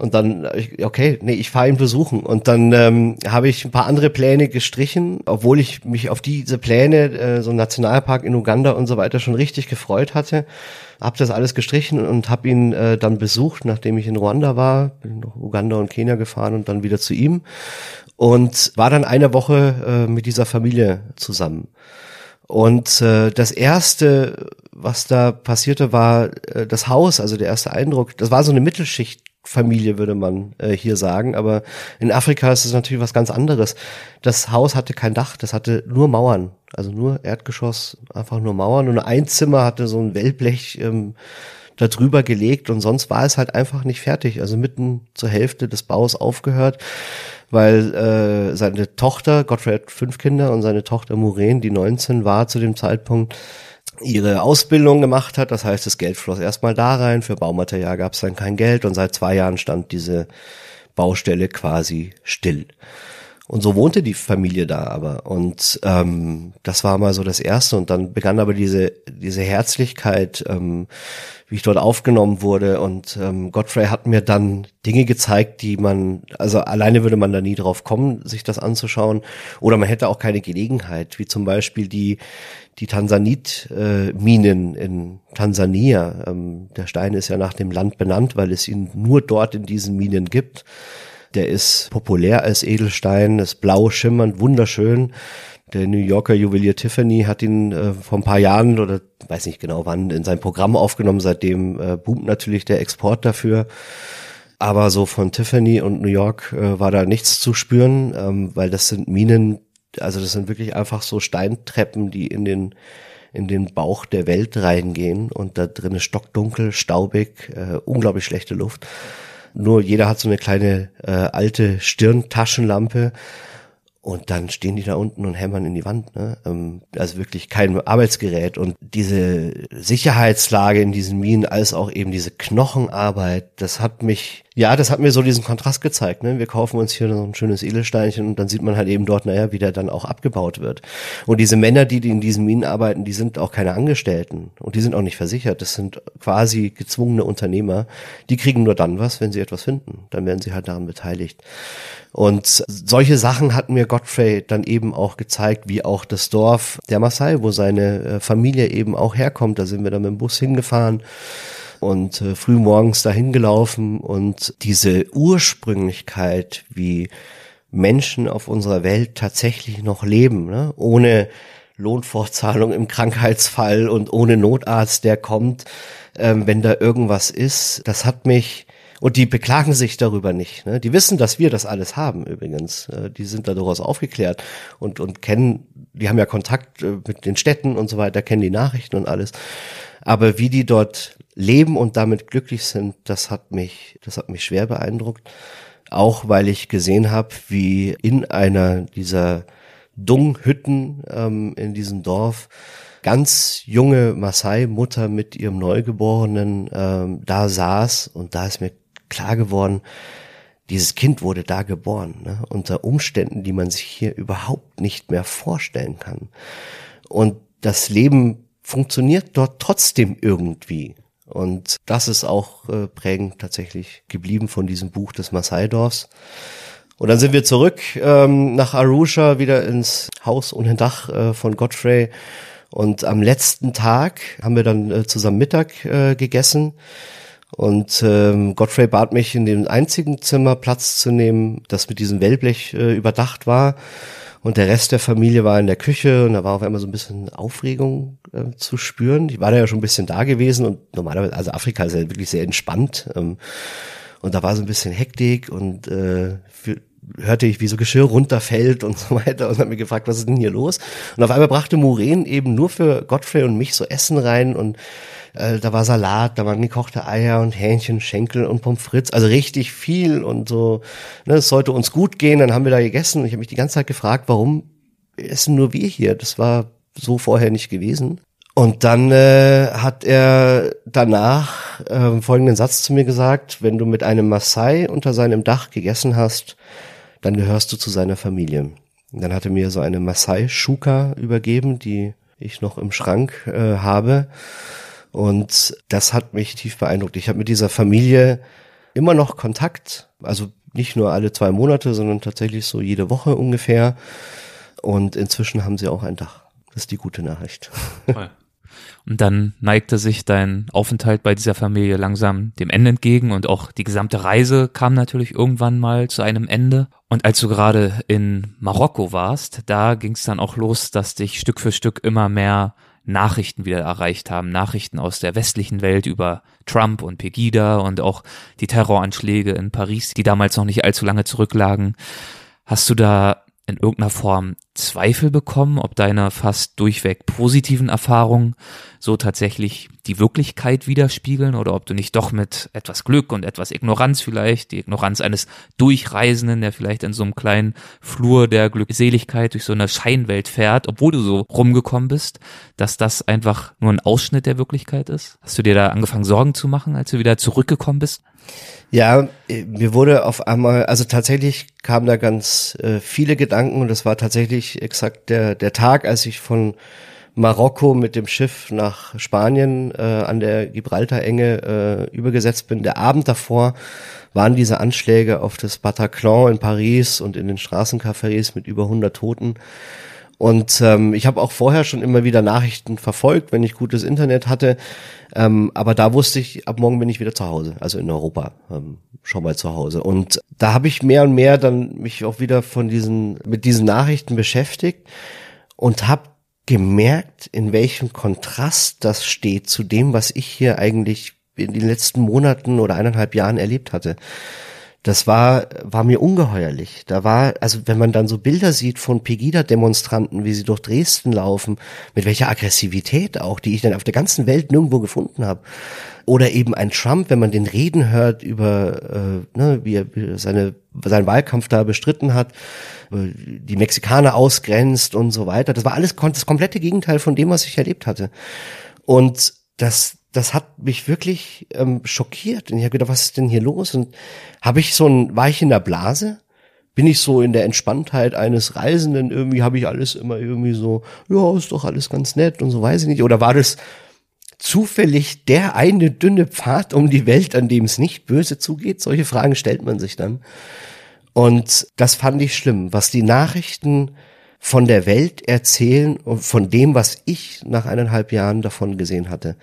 Und dann, okay, nee, ich fahre ihn besuchen. Und dann ähm, habe ich ein paar andere Pläne gestrichen, obwohl ich mich auf diese Pläne, äh, so ein Nationalpark in Uganda und so weiter schon richtig gefreut hatte. Habe das alles gestrichen und habe ihn äh, dann besucht, nachdem ich in Ruanda war. Bin nach Uganda und Kenia gefahren und dann wieder zu ihm. Und war dann eine Woche äh, mit dieser Familie zusammen. Und äh, das erste, was da passierte, war äh, das Haus, also der erste Eindruck. Das war so eine Mittelschicht Familie, würde man äh, hier sagen. Aber in Afrika ist es natürlich was ganz anderes. Das Haus hatte kein Dach, das hatte nur Mauern. Also nur Erdgeschoss, einfach nur Mauern. Und ein Zimmer hatte so ein Wellblech ähm, da drüber gelegt und sonst war es halt einfach nicht fertig. Also mitten zur Hälfte des Baus aufgehört, weil äh, seine Tochter, Godfrey hat fünf Kinder und seine Tochter Muren, die 19 war zu dem Zeitpunkt, ihre Ausbildung gemacht hat. Das heißt, das Geld floss erstmal da rein. Für Baumaterial gab es dann kein Geld und seit zwei Jahren stand diese Baustelle quasi still. Und so wohnte die Familie da aber. Und ähm, das war mal so das Erste. Und dann begann aber diese, diese Herzlichkeit, ähm, wie ich dort aufgenommen wurde. Und ähm, Godfrey hat mir dann Dinge gezeigt, die man, also alleine würde man da nie drauf kommen, sich das anzuschauen. Oder man hätte auch keine Gelegenheit, wie zum Beispiel die, die Tansanit-Minen äh, in Tansania. Ähm, der Stein ist ja nach dem Land benannt, weil es ihn nur dort in diesen Minen gibt. Der ist populär als Edelstein, ist blau schimmernd, wunderschön. Der New Yorker Juwelier Tiffany hat ihn äh, vor ein paar Jahren oder weiß nicht genau wann in sein Programm aufgenommen. Seitdem äh, boomt natürlich der Export dafür. Aber so von Tiffany und New York äh, war da nichts zu spüren, ähm, weil das sind Minen, also das sind wirklich einfach so Steintreppen, die in den in den Bauch der Welt reingehen und da drin ist stockdunkel, staubig, äh, unglaublich schlechte Luft. Nur jeder hat so eine kleine äh, alte Stirntaschenlampe und dann stehen die da unten und hämmern in die Wand. Ne? Ähm, also wirklich kein Arbeitsgerät. Und diese Sicherheitslage in diesen Minen, als auch eben diese Knochenarbeit, das hat mich Ja, das hat mir so diesen Kontrast gezeigt. Ne? Wir kaufen uns hier so ein schönes Edelsteinchen und dann sieht man halt eben dort, naja, wie der dann auch abgebaut wird. Und diese Männer, die in diesen Minen arbeiten, die sind auch keine Angestellten und die sind auch nicht versichert. Das sind quasi gezwungene Unternehmer. Die kriegen nur dann was, wenn sie etwas finden. Dann werden sie halt daran beteiligt. Und solche Sachen hat mir Godfrey dann eben auch gezeigt, wie auch das Dorf der Maasai, wo seine äh, Familie eben auch herkommt. Da sind wir dann mit dem Bus hingefahren und äh, früh morgens dahin gelaufen und diese Ursprünglichkeit, wie Menschen auf unserer Welt tatsächlich noch leben, ne? ohne Lohnfortzahlung im Krankheitsfall und ohne Notarzt, der kommt, ähm, wenn da irgendwas ist, das hat mich und die beklagen sich darüber nicht. Ne? Die wissen, dass wir das alles haben übrigens. Äh, die sind da durchaus aufgeklärt und, und kennen, die haben ja Kontakt äh, mit den Städten und so weiter, kennen die Nachrichten und alles. Aber wie die dort leben und damit glücklich sind, das hat mich, das hat mich schwer beeindruckt. Auch weil ich gesehen habe, wie in einer dieser Dunghütten ähm, in diesem Dorf ganz junge Maasai-Mutter mit ihrem Neugeborenen ähm, da saß und da ist mir klar geworden, dieses Kind wurde da geboren, ne? unter Umständen, die man sich hier überhaupt nicht mehr vorstellen kann. Und das Leben funktioniert dort trotzdem irgendwie. Und das ist auch äh, prägend tatsächlich geblieben von diesem Buch des Maasai-Dorfs. Und dann sind wir zurück ähm, nach Arusha, wieder ins Haus ohne Dach äh, von Godfrey. Und am letzten Tag haben wir dann äh, zusammen Mittag äh, gegessen. Und ähm, Godfrey bat mich, in dem einzigen Zimmer Platz zu nehmen, das mit diesem Wellblech äh, überdacht war und der Rest der Familie war in der Küche und da war auf einmal so ein bisschen Aufregung äh, zu spüren. Ich war da ja schon ein bisschen da gewesen und normalerweise, also Afrika ist ja wirklich sehr entspannt ähm, und da war so ein bisschen Hektik und äh, für, hörte ich, wie so Geschirr runterfällt und so weiter und habe mir gefragt, was ist denn hier los? Und auf einmal brachte Muren eben nur für Godfrey und mich so Essen rein und äh, da war Salat, da waren gekochte Eier und Hähnchen, Schenkel und Pommes frites, also richtig viel und so. Ne, es sollte uns gut gehen, dann haben wir da gegessen. Ich habe mich die ganze Zeit gefragt, warum essen nur wir hier? Das war so vorher nicht gewesen. Und dann äh, hat er danach äh, folgenden Satz zu mir gesagt, wenn du mit einem Maasai unter seinem Dach gegessen hast, dann gehörst du zu seiner Familie. Und dann hat er mir so eine Maasai-Schuka übergeben, die ich noch im Schrank äh, habe. Und das hat mich tief beeindruckt. Ich habe mit dieser Familie immer noch Kontakt, also nicht nur alle zwei Monate, sondern tatsächlich so jede Woche ungefähr. Und inzwischen haben sie auch ein Dach. Das ist die gute Nachricht. Toll. Und dann neigte sich dein Aufenthalt bei dieser Familie langsam dem Ende entgegen und auch die gesamte Reise kam natürlich irgendwann mal zu einem Ende. Und als du gerade in Marokko warst, da ging es dann auch los, dass dich Stück für Stück immer mehr Nachrichten wieder erreicht haben, Nachrichten aus der westlichen Welt über Trump und Pegida und auch die Terroranschläge in Paris, die damals noch nicht allzu lange zurücklagen. Hast du da in irgendeiner Form Zweifel bekommen, ob deine fast durchweg positiven Erfahrungen so tatsächlich die Wirklichkeit widerspiegeln oder ob du nicht doch mit etwas Glück und etwas Ignoranz vielleicht, die Ignoranz eines Durchreisenden, der vielleicht in so einem kleinen Flur der Glückseligkeit durch so eine Scheinwelt fährt, obwohl du so rumgekommen bist, dass das einfach nur ein Ausschnitt der Wirklichkeit ist? Hast du dir da angefangen Sorgen zu machen, als du wieder zurückgekommen bist? Ja, mir wurde auf einmal, also tatsächlich kamen da ganz äh, viele Gedanken und das war tatsächlich exakt der, der Tag, als ich von Marokko mit dem Schiff nach Spanien äh, an der Gibraltar-Enge äh, übergesetzt bin. Der Abend davor waren diese Anschläge auf das Bataclan in Paris und in den Straßencafés mit über 100 Toten. Und ähm, ich habe auch vorher schon immer wieder Nachrichten verfolgt, wenn ich gutes Internet hatte. Ähm, aber da wusste ich, ab morgen bin ich wieder zu Hause, also in Europa, ähm, schon mal zu Hause. Und da habe ich mehr und mehr dann mich auch wieder von diesen, mit diesen Nachrichten beschäftigt und habe gemerkt, in welchem Kontrast das steht zu dem, was ich hier eigentlich in den letzten Monaten oder eineinhalb Jahren erlebt hatte das war, war mir ungeheuerlich. Da war, also wenn man dann so Bilder sieht von Pegida-Demonstranten, wie sie durch Dresden laufen, mit welcher Aggressivität auch, die ich dann auf der ganzen Welt nirgendwo gefunden habe. Oder eben ein Trump, wenn man den reden hört über, äh, ne, wie er seine, seinen Wahlkampf da bestritten hat, äh, die Mexikaner ausgrenzt und so weiter. Das war alles das komplette Gegenteil von dem, was ich erlebt hatte. Und das das hat mich wirklich ähm, schockiert. Und ich habe gedacht, was ist denn hier los? Und habe ich so ein, war ich in der Blase? Bin ich so in der Entspanntheit eines Reisenden? Irgendwie habe ich alles immer irgendwie so, ja, ist doch alles ganz nett und so weiß ich nicht. Oder war das zufällig der eine dünne Pfad um die Welt, an dem es nicht böse zugeht? Solche Fragen stellt man sich dann. Und das fand ich schlimm, was die Nachrichten von der Welt erzählen und von dem, was ich nach eineinhalb Jahren davon gesehen hatte,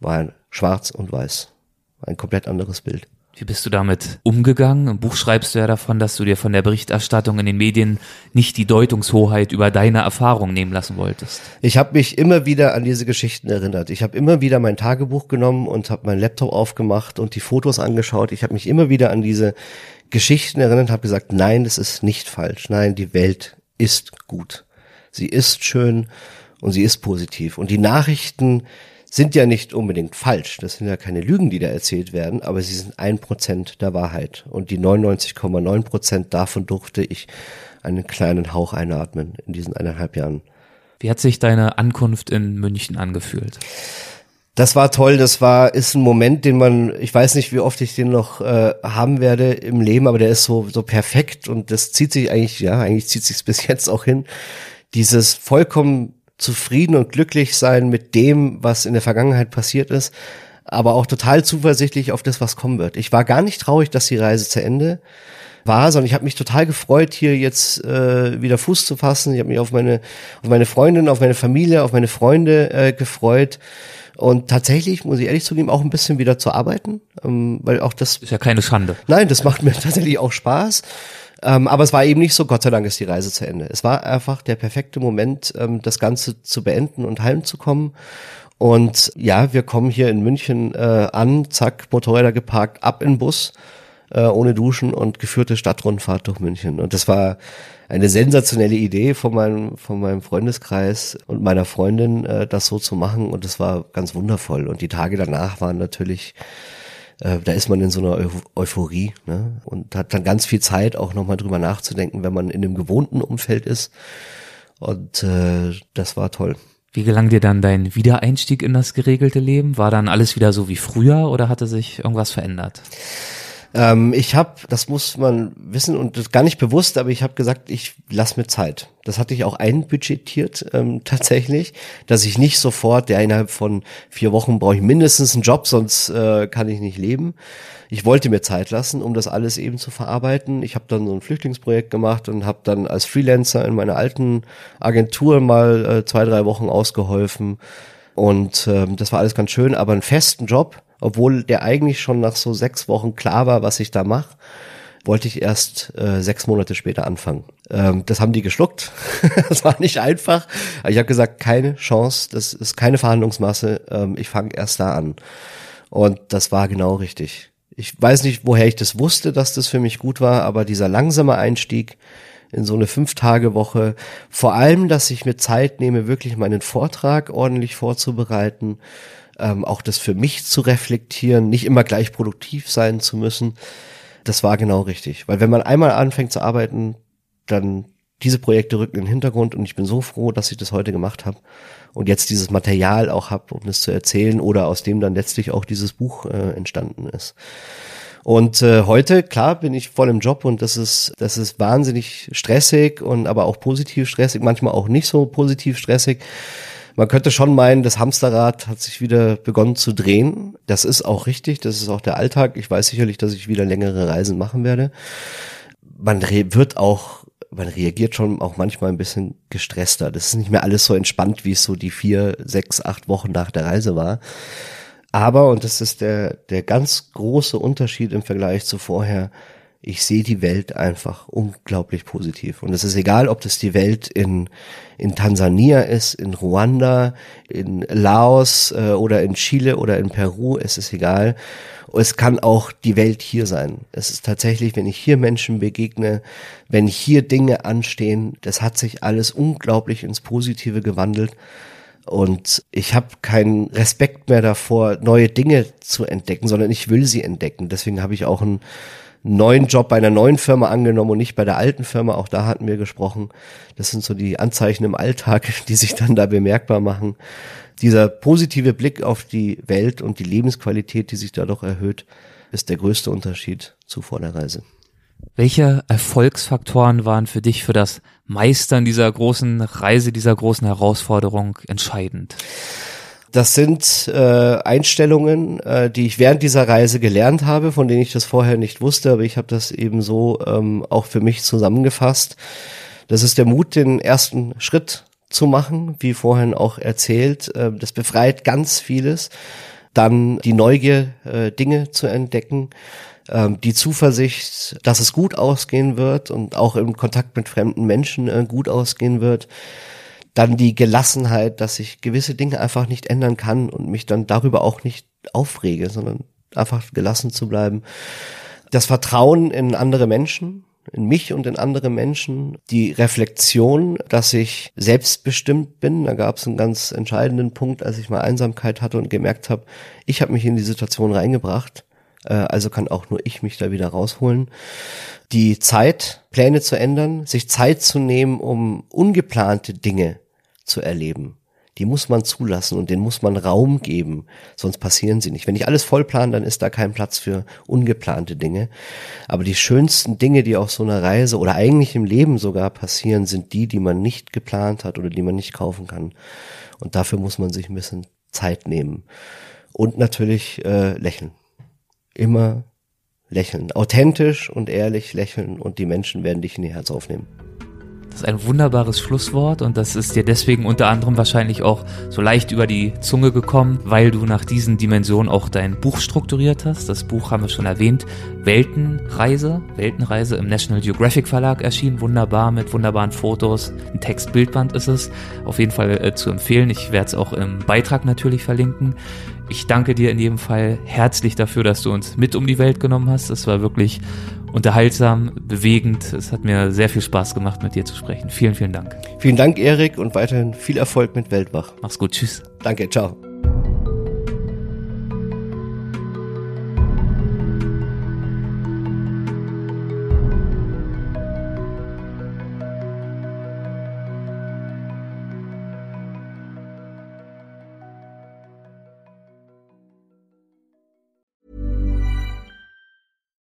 war schwarz und weiß. Ein komplett anderes Bild. Wie bist du damit umgegangen? Im Buch schreibst du ja davon, dass du dir von der Berichterstattung in den Medien nicht die Deutungshoheit über deine Erfahrung nehmen lassen wolltest. Ich habe mich immer wieder an diese Geschichten erinnert. Ich habe immer wieder mein Tagebuch genommen und habe meinen Laptop aufgemacht und die Fotos angeschaut. Ich habe mich immer wieder an diese Geschichten erinnert, habe gesagt, nein, das ist nicht falsch. Nein, die Welt ist gut. Sie ist schön und sie ist positiv. Und die Nachrichten sind ja nicht unbedingt falsch. Das sind ja keine Lügen, die da erzählt werden, aber sie sind ein Prozent der Wahrheit. Und die 99,9 Prozent davon durfte ich einen kleinen Hauch einatmen in diesen eineinhalb Jahren. Wie hat sich deine Ankunft in München angefühlt? Das war toll, das war, ist ein Moment, den man, ich weiß nicht, wie oft ich den noch äh, haben werde im Leben, aber der ist so, so perfekt und das zieht sich eigentlich, ja, eigentlich zieht sich bis jetzt auch hin. Dieses vollkommen zufrieden und glücklich sein mit dem, was in der Vergangenheit passiert ist, aber auch total zuversichtlich auf das, was kommen wird. Ich war gar nicht traurig, dass die Reise zu Ende war, sondern ich habe mich total gefreut, hier jetzt äh, wieder Fuß zu fassen. Ich habe mich auf meine, auf meine Freundin, auf meine Familie, auf meine Freunde äh, gefreut. Und tatsächlich, muss ich ehrlich zugeben, auch ein bisschen wieder zu arbeiten, ähm, weil auch das ist ja keine Schande. Nein, das macht mir tatsächlich auch Spaß. Ähm, aber es war eben nicht so, Gott sei Dank ist die Reise zu Ende. Es war einfach der perfekte Moment, ähm, das Ganze zu beenden und heimzukommen. Und ja, wir kommen hier in München äh, an, zack, Motorräder geparkt, ab in Bus, äh, ohne Duschen und geführte Stadtrundfahrt durch München. Und das war eine sensationelle Idee von meinem, von meinem Freundeskreis und meiner Freundin, äh, das so zu machen. Und das war ganz wundervoll. Und die Tage danach waren natürlich äh, da ist man in so einer Eu Euphorie ne? und hat dann ganz viel Zeit auch nochmal drüber nachzudenken, wenn man in einem gewohnten Umfeld ist. Und äh, das war toll. Wie gelang dir dann dein Wiedereinstieg in das geregelte Leben? War dann alles wieder so wie früher oder hatte sich irgendwas verändert? Ähm, ich habe, das muss man wissen und das gar nicht bewusst, aber ich habe gesagt, ich lass mir Zeit. Das hatte ich auch einbudgetiert ähm, tatsächlich, dass ich nicht sofort, der innerhalb von vier Wochen brauche ich mindestens einen Job, sonst äh, kann ich nicht leben. Ich wollte mir Zeit lassen, um das alles eben zu verarbeiten. Ich habe dann so ein Flüchtlingsprojekt gemacht und habe dann als Freelancer in meiner alten Agentur mal äh, zwei, drei Wochen ausgeholfen. Und ähm, das war alles ganz schön, aber einen festen Job obwohl der eigentlich schon nach so sechs Wochen klar war, was ich da mache, wollte ich erst äh, sechs Monate später anfangen. Ähm, das haben die geschluckt. das war nicht einfach. Aber ich habe gesagt, keine Chance, das ist keine Verhandlungsmasse. Ähm, ich fange erst da an. Und das war genau richtig. Ich weiß nicht, woher ich das wusste, dass das für mich gut war, aber dieser langsame Einstieg in so eine Fünf-Tage-Woche, vor allem, dass ich mir Zeit nehme, wirklich meinen Vortrag ordentlich vorzubereiten, ähm, auch das für mich zu reflektieren, nicht immer gleich produktiv sein zu müssen. Das war genau richtig. Weil wenn man einmal anfängt zu arbeiten, dann diese Projekte rücken in den Hintergrund und ich bin so froh, dass ich das heute gemacht habe und jetzt dieses Material auch habe, um es zu erzählen oder aus dem dann letztlich auch dieses Buch äh, entstanden ist. Und äh, heute, klar, bin ich voll im Job und das ist, das ist wahnsinnig stressig und aber auch positiv stressig, manchmal auch nicht so positiv stressig man könnte schon meinen, das Hamsterrad hat sich wieder begonnen zu drehen. Das ist auch richtig, das ist auch der Alltag. Ich weiß sicherlich, dass ich wieder längere Reisen machen werde. Man wird auch, man reagiert schon auch manchmal ein bisschen gestresster. Das ist nicht mehr alles so entspannt, wie es so die vier, sechs, acht Wochen nach der Reise war. Aber, und das ist der, der ganz große Unterschied im Vergleich zu vorher, ich sehe die Welt einfach unglaublich positiv. Und es ist egal, ob das die Welt in, in Tansania ist, in Ruanda, in Laos äh, oder in Chile oder in Peru, es ist egal. Es kann auch die Welt hier sein. Es ist tatsächlich, wenn ich hier Menschen begegne, wenn hier Dinge anstehen, das hat sich alles unglaublich ins Positive gewandelt. Und ich habe keinen Respekt mehr davor, neue Dinge zu entdecken, sondern ich will sie entdecken. Deswegen habe ich auch ein neuen Job bei einer neuen Firma angenommen und nicht bei der alten Firma. Auch da hatten wir gesprochen. Das sind so die Anzeichen im Alltag, die sich dann da bemerkbar machen. Dieser positive Blick auf die Welt und die Lebensqualität, die sich dadurch erhöht, ist der größte Unterschied zu vor der Reise. Welche Erfolgsfaktoren waren für dich für das Meistern dieser großen Reise, dieser großen Herausforderung entscheidend? Das sind äh, Einstellungen, äh, die ich während dieser Reise gelernt habe, von denen ich das vorher nicht wusste, aber ich habe das eben so ähm, auch für mich zusammengefasst. Das ist der Mut, den ersten Schritt zu machen, wie vorhin auch erzählt. Äh, das befreit ganz vieles. Dann die Neugier, äh, Dinge zu entdecken ähm, die Zuversicht, dass es gut ausgehen wird und auch im Kontakt mit fremden Menschen äh, gut ausgehen wird. Dann die Gelassenheit, dass ich gewisse Dinge einfach nicht ändern kann und mich dann darüber auch nicht aufrege, sondern einfach gelassen zu bleiben. Das Vertrauen in andere Menschen, in mich und in andere Menschen, die Reflexion, dass ich selbstbestimmt bin. Da gab es einen ganz entscheidenden Punkt, als ich mal Einsamkeit hatte und gemerkt habe, ich habe mich in die Situation reingebracht äh, also kann auch nur ich mich da wieder rausholen. Die Zeit, Pläne zu ändern, sich Zeit zu nehmen, um ungeplante Dinge zu erleben. Die muss man zulassen und den muss man Raum geben, sonst passieren sie nicht. Wenn ich alles vollplan, dann ist da kein Platz für ungeplante Dinge. Aber die schönsten Dinge, die auf so einer Reise oder eigentlich im Leben sogar passieren, sind die, die man nicht geplant hat oder die man nicht kaufen kann. Und dafür muss man sich ein bisschen Zeit nehmen. Und natürlich äh, lächeln immer lächeln. Authentisch und ehrlich lächeln und die Menschen werden dich in ihr Herz aufnehmen. Das ist ein wunderbares Schlusswort und das ist dir deswegen unter anderem wahrscheinlich auch so leicht über die Zunge gekommen, weil du nach diesen Dimensionen auch dein Buch strukturiert hast. Das Buch haben wir schon erwähnt. Weltenreise, Weltenreise im National Geographic Verlag erschienen. Wunderbar mit wunderbaren Fotos. Ein Textbildband ist es. Auf jeden Fall äh, zu empfehlen. Ich werde es auch im Beitrag natürlich verlinken. Ich danke dir in jedem Fall herzlich dafür, dass du uns mit um die Welt genommen hast. Es war wirklich unterhaltsam, bewegend. Es hat mir sehr viel Spaß gemacht, mit dir zu sprechen. Vielen, vielen Dank. Vielen Dank, Erik, und weiterhin viel Erfolg mit Weltwach. Mach's gut. Tschüss. Danke. Ciao.